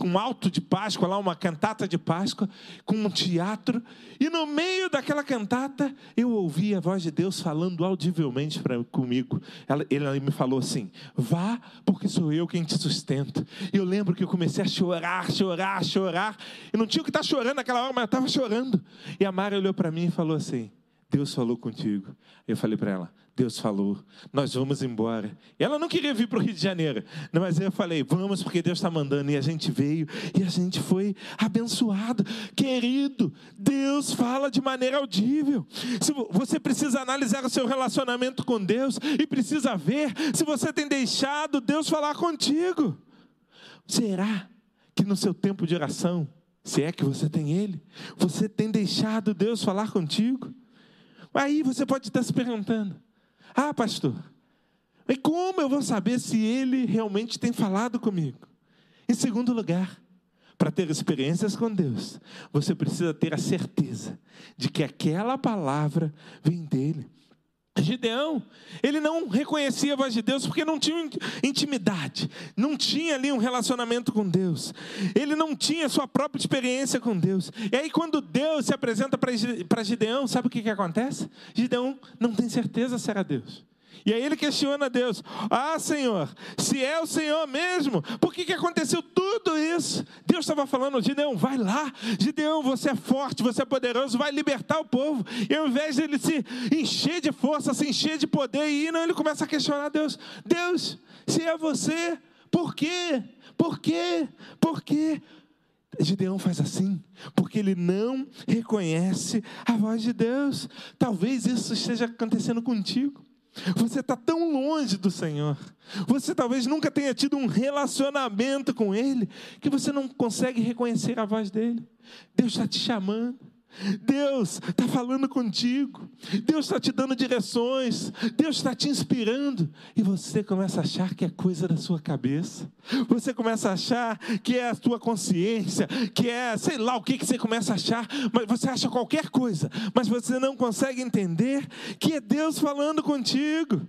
um alto de Páscoa, lá uma cantata de Páscoa, com um teatro, e no meio daquela cantata eu ouvi a voz de Deus falando audivelmente pra, comigo. Ela, ele me falou assim: vá, porque sou eu quem te sustento. E eu lembro que eu comecei a chorar, chorar, chorar, e não tinha o que estar tá chorando naquela hora, mas eu estava chorando. E a Mara olhou para mim e falou assim: Deus falou contigo. Eu falei para ela: Deus falou, nós vamos embora. E ela não queria vir para o Rio de Janeiro, mas eu falei, vamos porque Deus está mandando. E a gente veio e a gente foi abençoado. Querido, Deus fala de maneira audível. Se você precisa analisar o seu relacionamento com Deus e precisa ver se você tem deixado Deus falar contigo. Será que no seu tempo de oração, se é que você tem Ele, você tem deixado Deus falar contigo? Aí você pode estar se perguntando: ah, pastor, e como eu vou saber se ele realmente tem falado comigo? Em segundo lugar, para ter experiências com Deus, você precisa ter a certeza de que aquela palavra vem dele. Gideão, ele não reconhecia a voz de Deus porque não tinha intimidade, não tinha ali um relacionamento com Deus, ele não tinha sua própria experiência com Deus. E aí, quando Deus se apresenta para Gideão, sabe o que, que acontece? Gideão não tem certeza se era Deus. E aí ele questiona Deus: Ah, Senhor, se é o Senhor mesmo, por que, que aconteceu tudo isso? Deus estava falando: Gideão, vai lá, Gideão, você é forte, você é poderoso, vai libertar o povo. E ao invés de ele se encher de força, se encher de poder e ir, não, ele começa a questionar Deus: Deus, se é você, por quê? Por quê? Por quê? Gideão faz assim, porque ele não reconhece a voz de Deus. Talvez isso esteja acontecendo contigo. Você está tão longe do Senhor. Você talvez nunca tenha tido um relacionamento com Ele que você não consegue reconhecer a voz dele. Deus está te chamando. Deus está falando contigo, Deus está te dando direções, Deus está te inspirando, e você começa a achar que é coisa da sua cabeça, você começa a achar que é a tua consciência, que é sei lá o que, que você começa a achar, mas você acha qualquer coisa, mas você não consegue entender que é Deus falando contigo.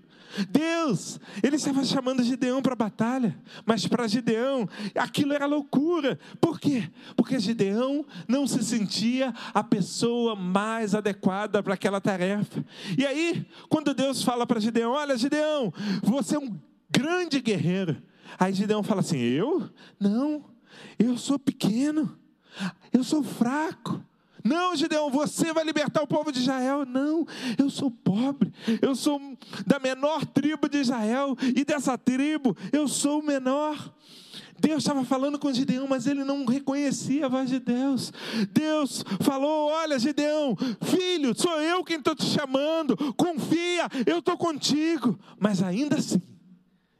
Deus, ele estava chamando Gideão para a batalha, mas para Gideão aquilo era loucura. Por quê? Porque Gideão não se sentia a pessoa mais adequada para aquela tarefa. E aí, quando Deus fala para Gideão: Olha, Gideão, você é um grande guerreiro. Aí Gideão fala assim: Eu? Não, eu sou pequeno, eu sou fraco. Não, Gideão, você vai libertar o povo de Israel. Não, eu sou pobre, eu sou da menor tribo de Israel, e dessa tribo eu sou o menor. Deus estava falando com Gideão, mas ele não reconhecia a voz de Deus. Deus falou: Olha, Gideão, filho, sou eu quem estou te chamando, confia, eu estou contigo. Mas ainda assim,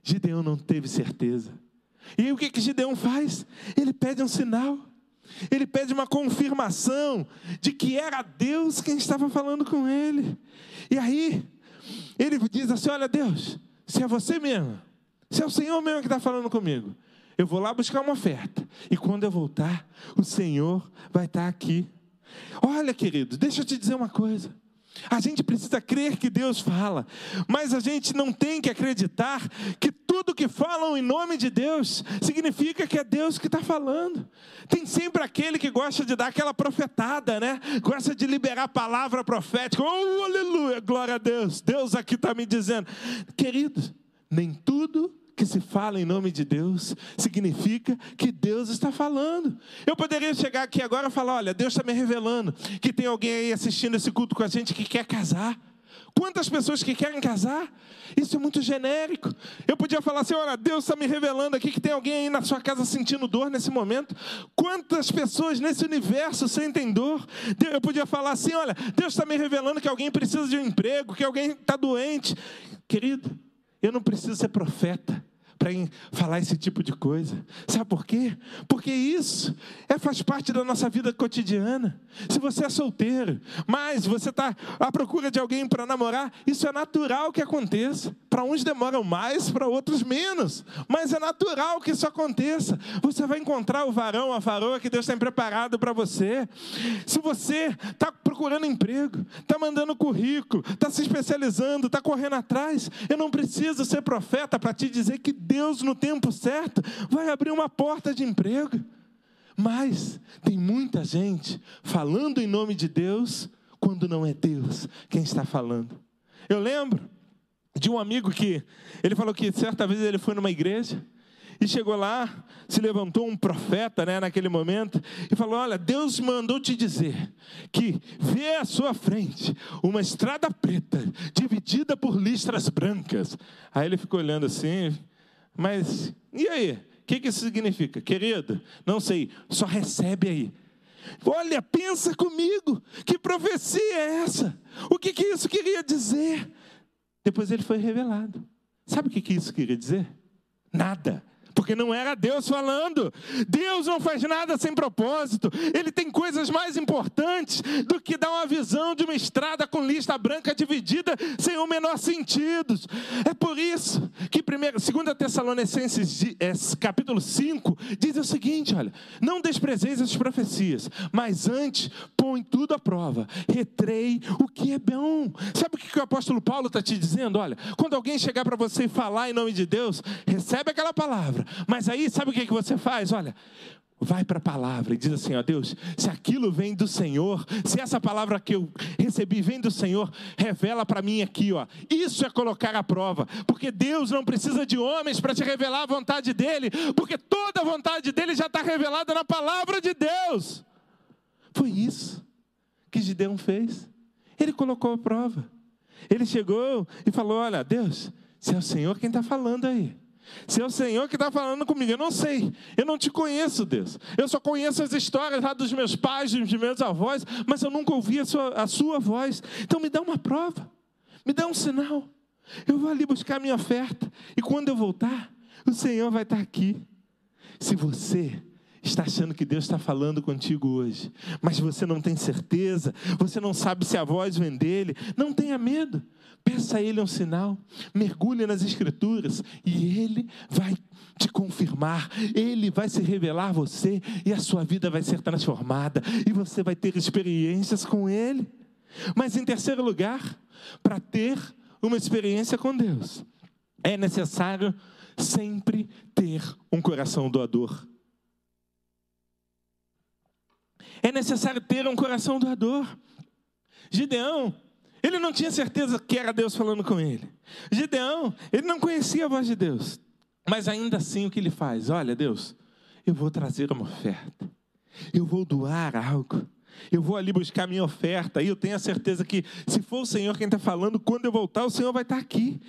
Gideão não teve certeza. E aí, o que, que Gideão faz? Ele pede um sinal. Ele pede uma confirmação de que era Deus quem estava falando com ele. E aí, ele diz assim: Olha, Deus, se é você mesmo, se é o Senhor mesmo que está falando comigo, eu vou lá buscar uma oferta. E quando eu voltar, o Senhor vai estar aqui. Olha, querido, deixa eu te dizer uma coisa. A gente precisa crer que Deus fala, mas a gente não tem que acreditar que tudo que falam em nome de Deus significa que é Deus que está falando. Tem sempre aquele que gosta de dar aquela profetada, né? Gosta de liberar a palavra profética. Oh, aleluia, glória a Deus. Deus aqui está me dizendo, queridos, nem tudo que se fala em nome de Deus significa que Deus está falando. Eu poderia chegar aqui agora e falar: olha, Deus está me revelando que tem alguém aí assistindo esse culto com a gente que quer casar. Quantas pessoas que querem casar? Isso é muito genérico. Eu podia falar assim: olha, Deus está me revelando aqui que tem alguém aí na sua casa sentindo dor nesse momento. Quantas pessoas nesse universo sentem dor? Eu podia falar assim: olha, Deus está me revelando que alguém precisa de um emprego, que alguém está doente. Querido, eu não preciso ser profeta para falar esse tipo de coisa. Sabe por quê? Porque isso é, faz parte da nossa vida cotidiana. Se você é solteiro, mas você está à procura de alguém para namorar, isso é natural que aconteça. Para uns demoram mais, para outros menos. Mas é natural que isso aconteça. Você vai encontrar o varão, a varoa que Deus tem preparado para você. Se você está procurando emprego, está mandando currículo, está se especializando, está correndo atrás, eu não preciso ser profeta para te dizer que Deus, no tempo certo, vai abrir uma porta de emprego. Mas tem muita gente falando em nome de Deus quando não é Deus quem está falando. Eu lembro de um amigo que ele falou que certa vez ele foi numa igreja e chegou lá, se levantou um profeta, né, naquele momento, e falou: Olha, Deus mandou te dizer que vê à sua frente uma estrada preta, dividida por listras brancas. Aí ele ficou olhando assim, mas e aí? O que, que isso significa? Querido, não sei, só recebe aí. Olha, pensa comigo, que profecia é essa? O que, que isso queria dizer? Depois ele foi revelado. Sabe o que, que isso queria dizer? Nada porque não era Deus falando. Deus não faz nada sem propósito. Ele tem coisas mais importantes do que dar uma visão de uma estrada com lista branca dividida sem o menor sentido. É por isso que 2 Tessalonicenses é, capítulo 5 diz o seguinte: olha, não desprezeis as profecias, mas antes põe tudo à prova, retrei o que é bom. Sabe o que o apóstolo Paulo está te dizendo? Olha, quando alguém chegar para você e falar em nome de Deus, recebe aquela palavra mas aí, sabe o que, que você faz? Olha, vai para a palavra e diz assim: ó Deus, se aquilo vem do Senhor, se essa palavra que eu recebi vem do Senhor, revela para mim aqui, ó. Isso é colocar a prova, porque Deus não precisa de homens para te revelar a vontade dele, porque toda a vontade dele já está revelada na palavra de Deus. Foi isso que Gideão fez. Ele colocou a prova. Ele chegou e falou: Olha, Deus, se é o Senhor quem está falando aí. Se é o Senhor que está falando comigo, eu não sei, eu não te conheço, Deus. Eu só conheço as histórias lá dos meus pais, dos meus avós, mas eu nunca ouvi a sua, a sua voz. Então me dá uma prova, me dá um sinal. Eu vou ali buscar minha oferta, e quando eu voltar, o Senhor vai estar aqui. Se você está achando que Deus está falando contigo hoje, mas você não tem certeza, você não sabe se a voz vem dele, não tenha medo. Peça a Ele um sinal, mergulhe nas Escrituras e Ele vai te confirmar, Ele vai se revelar a você e a sua vida vai ser transformada e você vai ter experiências com Ele. Mas em terceiro lugar, para ter uma experiência com Deus, é necessário sempre ter um coração doador. É necessário ter um coração doador. Gideão ele não tinha certeza que era Deus falando com ele. Gideão, ele não conhecia a voz de Deus. Mas ainda assim, o que ele faz? Olha, Deus, eu vou trazer uma oferta. Eu vou doar algo. Eu vou ali buscar minha oferta. E eu tenho a certeza que, se for o Senhor quem está falando, quando eu voltar, o Senhor vai estar aqui.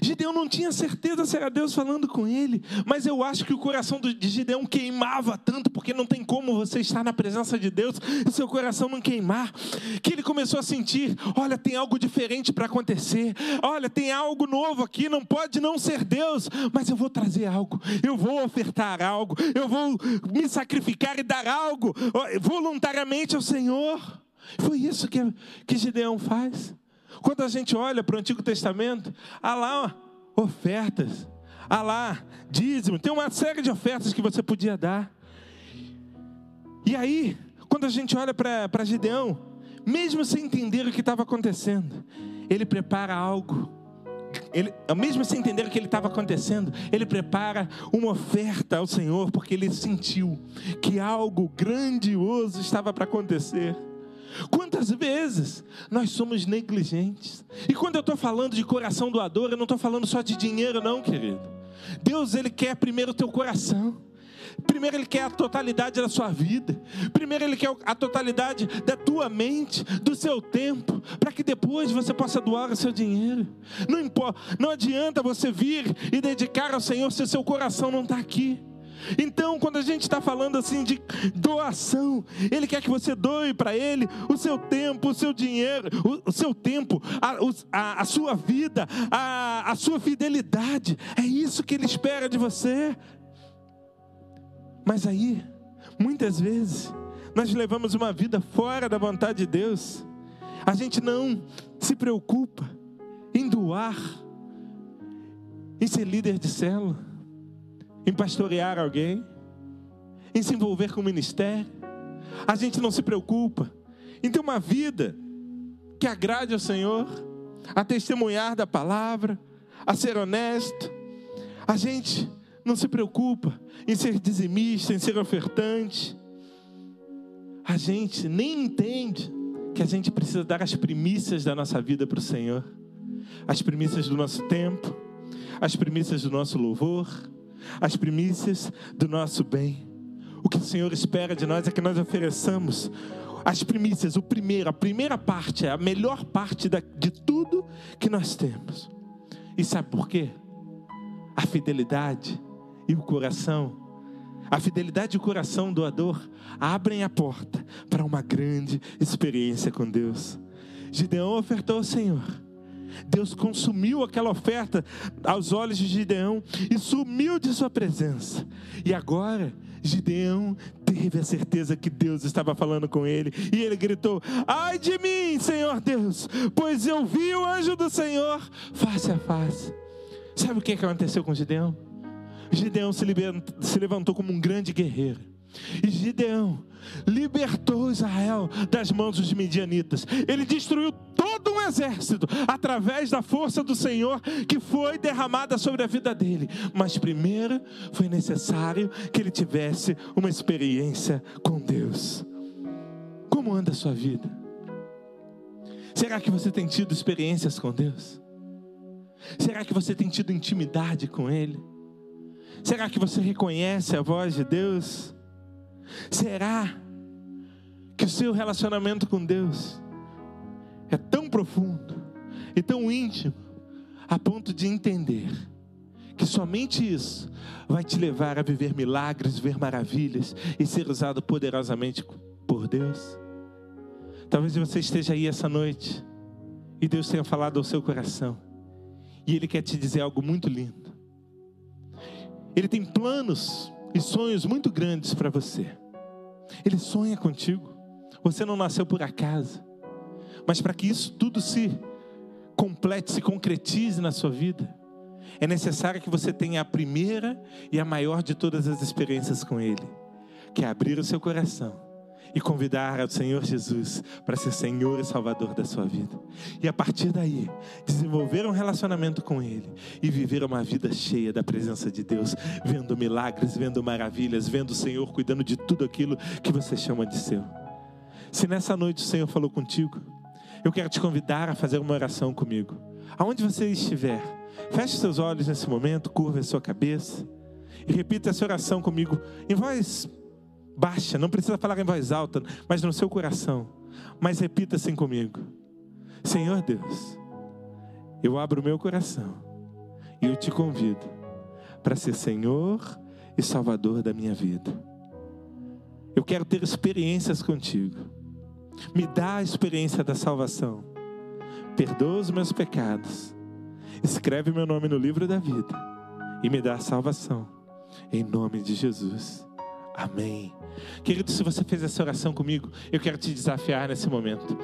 Gideão não tinha certeza se era Deus falando com ele. Mas eu acho que o coração de Gideão queimava tanto, porque não tem como você estar na presença de Deus e seu coração não queimar. Que ele começou a sentir: olha, tem algo diferente para acontecer. Olha, tem algo novo aqui. Não pode não ser Deus, mas eu vou trazer algo. Eu vou ofertar algo. Eu vou me sacrificar e dar algo voluntariamente ao Senhor. Senhor. Foi isso que, que Gideão faz. Quando a gente olha para o Antigo Testamento, há lá ofertas, há lá dízimo, tem uma série de ofertas que você podia dar. E aí, quando a gente olha para Gideão, mesmo sem entender o que estava acontecendo, ele prepara algo. Ele, mesmo sem entender o que ele estava acontecendo, ele prepara uma oferta ao Senhor, porque ele sentiu que algo grandioso estava para acontecer. Quantas vezes nós somos negligentes? E quando eu estou falando de coração doador, eu não estou falando só de dinheiro, não, querido. Deus, Ele quer primeiro o teu coração. Primeiro Ele quer a totalidade da sua vida. Primeiro Ele quer a totalidade da tua mente, do seu tempo, para que depois você possa doar o seu dinheiro. Não importa, não adianta você vir e dedicar ao Senhor se seu coração não está aqui. Então, quando a gente está falando assim de doação, Ele quer que você doe para Ele o seu tempo, o seu dinheiro, o, o seu tempo, a, a, a sua vida, a, a sua fidelidade. É isso que Ele espera de você. Mas aí, muitas vezes, nós levamos uma vida fora da vontade de Deus. A gente não se preocupa em doar, em ser líder de célula, em pastorear alguém, em se envolver com o ministério. A gente não se preocupa em ter uma vida que agrade ao Senhor, a testemunhar da palavra, a ser honesto. A gente não se preocupa em ser dizimista, em ser ofertante. A gente nem entende que a gente precisa dar as primícias da nossa vida para o Senhor, as primícias do nosso tempo, as primícias do nosso louvor, as primícias do nosso bem. O que o Senhor espera de nós é que nós ofereçamos as primícias, o primeiro, a primeira parte, a melhor parte de tudo que nós temos. E sabe por quê? A fidelidade e o coração, a fidelidade e o coração doador abrem a porta para uma grande experiência com Deus. Gideão ofertou ao Senhor. Deus consumiu aquela oferta aos olhos de Gideão e sumiu de sua presença. E agora, Gideão teve a certeza que Deus estava falando com ele, e ele gritou: Ai de mim, Senhor Deus, pois eu vi o anjo do Senhor face a face. Sabe o que aconteceu com Gideão? Gideão se, levantou como um grande guerreiro. E Gideão libertou Israel das mãos dos midianitas. Ele destruiu todo um exército através da força do Senhor que foi derramada sobre a vida dele. Mas primeiro foi necessário que ele tivesse uma experiência com Deus. Como anda a sua vida? Será que você tem tido experiências com Deus? Será que você tem tido intimidade com Ele? Será que você reconhece a voz de Deus? Será que o seu relacionamento com Deus é tão profundo e tão íntimo a ponto de entender que somente isso vai te levar a viver milagres, ver maravilhas e ser usado poderosamente por Deus? Talvez você esteja aí essa noite e Deus tenha falado ao seu coração e Ele quer te dizer algo muito lindo. Ele tem planos e sonhos muito grandes para você. Ele sonha contigo. Você não nasceu por acaso. Mas para que isso tudo se complete, se concretize na sua vida, é necessário que você tenha a primeira e a maior de todas as experiências com Ele, que é abrir o seu coração e convidar o Senhor Jesus para ser Senhor e Salvador da sua vida. E a partir daí, desenvolver um relacionamento com Ele e viver uma vida cheia da presença de Deus, vendo milagres, vendo maravilhas, vendo o Senhor cuidando de tudo aquilo que você chama de seu. Se nessa noite o Senhor falou contigo, eu quero te convidar a fazer uma oração comigo. Aonde você estiver, feche seus olhos nesse momento, curva a sua cabeça e repita essa oração comigo em voz baixa, não precisa falar em voz alta, mas no seu coração. Mas repita assim comigo: Senhor Deus, eu abro o meu coração e eu te convido para ser Senhor e Salvador da minha vida. Eu quero ter experiências contigo. Me dá a experiência da salvação. Perdoa os meus pecados. Escreve meu nome no livro da vida e me dá a salvação. Em nome de Jesus. Amém. Querido, se você fez essa oração comigo, eu quero te desafiar nesse momento.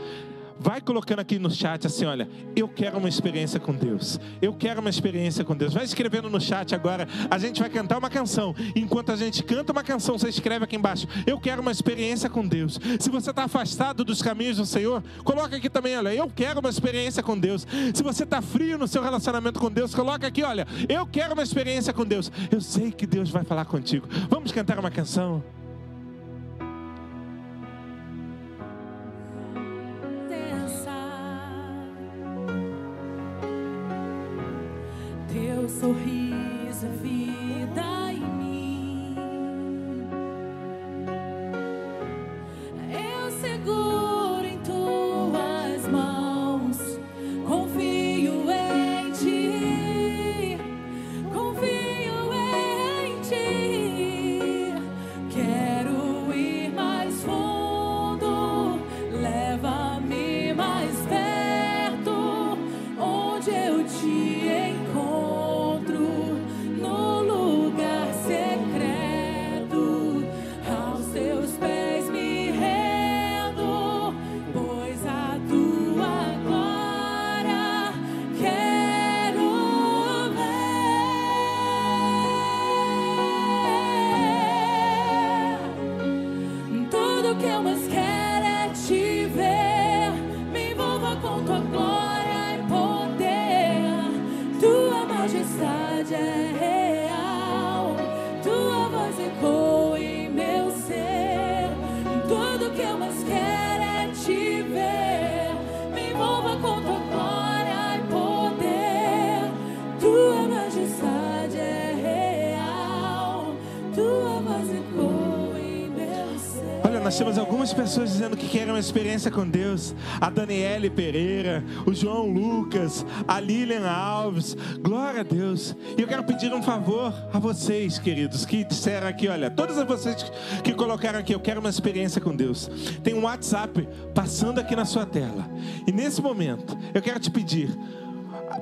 Vai colocando aqui no chat assim, olha, eu quero uma experiência com Deus. Eu quero uma experiência com Deus. Vai escrevendo no chat agora. A gente vai cantar uma canção. Enquanto a gente canta uma canção, você escreve aqui embaixo. Eu quero uma experiência com Deus. Se você está afastado dos caminhos do Senhor, coloca aqui também, olha, eu quero uma experiência com Deus. Se você está frio no seu relacionamento com Deus, coloca aqui, olha, eu quero uma experiência com Deus. Eu sei que Deus vai falar contigo. Vamos cantar uma canção. Sorriso, vida temos algumas pessoas dizendo que querem uma experiência com Deus. A Daniele Pereira, o João Lucas, a Lilian Alves. Glória a Deus. E eu quero pedir um favor a vocês, queridos, que disseram aqui, olha, todos vocês que colocaram aqui, eu quero uma experiência com Deus. Tem um WhatsApp passando aqui na sua tela. E nesse momento, eu quero te pedir,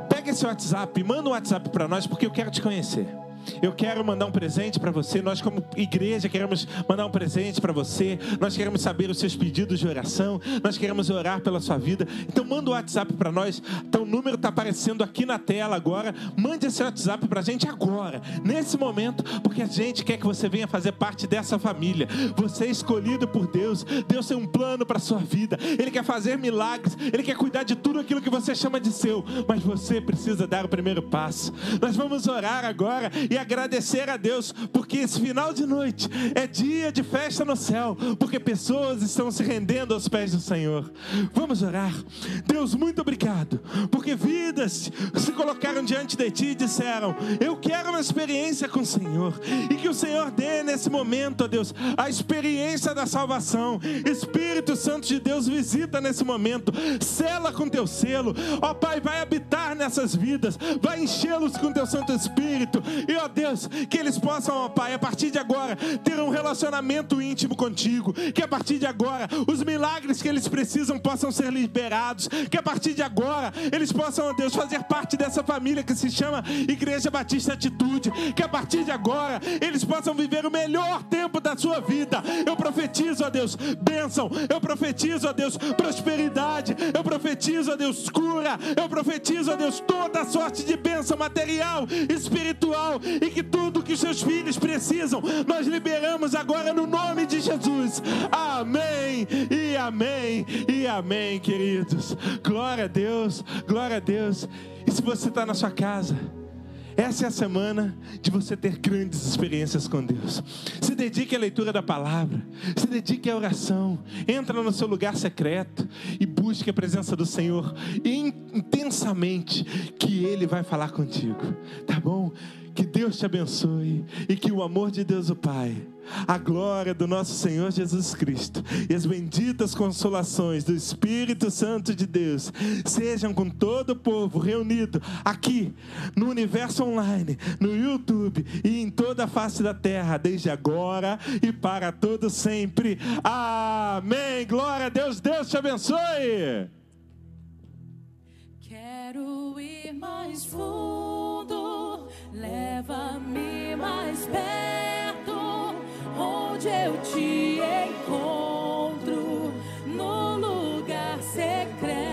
pega esse WhatsApp, manda um WhatsApp para nós, porque eu quero te conhecer. Eu quero mandar um presente para você. Nós, como igreja, queremos mandar um presente para você. Nós queremos saber os seus pedidos de oração. Nós queremos orar pela sua vida. Então, manda o um WhatsApp para nós. Então, o número está aparecendo aqui na tela agora. Mande esse WhatsApp para a gente agora, nesse momento, porque a gente quer que você venha fazer parte dessa família. Você é escolhido por Deus. Deus tem um plano para sua vida. Ele quer fazer milagres. Ele quer cuidar de tudo aquilo que você chama de seu. Mas você precisa dar o primeiro passo. Nós vamos orar agora e agradecer a Deus, porque esse final de noite é dia de festa no céu, porque pessoas estão se rendendo aos pés do Senhor. Vamos orar. Deus, muito obrigado, porque vidas se colocaram diante de ti e disseram: Eu quero uma experiência com o Senhor, e que o Senhor dê nesse momento, ó Deus, a experiência da salvação. Espírito Santo de Deus, visita nesse momento, sela com teu selo, ó Pai, vai habitar nessas vidas, vai enchê-los com teu Santo Espírito, e ó Deus, que eles possam, ó Pai, a partir de agora, ter um relacionamento íntimo contigo, que a partir de agora, os milagres que eles precisam possam ser liberados, que a partir de agora, eles possam, ó Deus, fazer parte dessa família que se chama Igreja Batista Atitude, que a partir de agora, eles possam viver o melhor tempo da sua vida. Eu profetizo, ó Deus, bênção, eu profetizo, ó Deus, prosperidade, eu profetizo, ó Deus, cura, eu profetizo, ó Deus, toda sorte de bênção material, espiritual e que tudo que seus filhos precisam, nós liberamos agora no nome de Jesus. Amém e amém e amém, queridos. Glória a Deus, glória a Deus. E se você está na sua casa, essa é a semana de você ter grandes experiências com Deus. Se dedique à leitura da palavra, se dedique à oração, entra no seu lugar secreto e busque a presença do Senhor intensamente, que Ele vai falar contigo, tá bom? Que Deus te abençoe e que o amor de Deus o Pai, a glória do nosso Senhor Jesus Cristo e as benditas consolações do Espírito Santo de Deus sejam com todo o povo reunido aqui no universo online, no YouTube e em toda a face da terra, desde agora e para todo sempre. Amém. Glória a Deus. Deus te abençoe. Quero ir mais fundo, Leva-me mais perto, onde eu te encontro, no lugar secreto.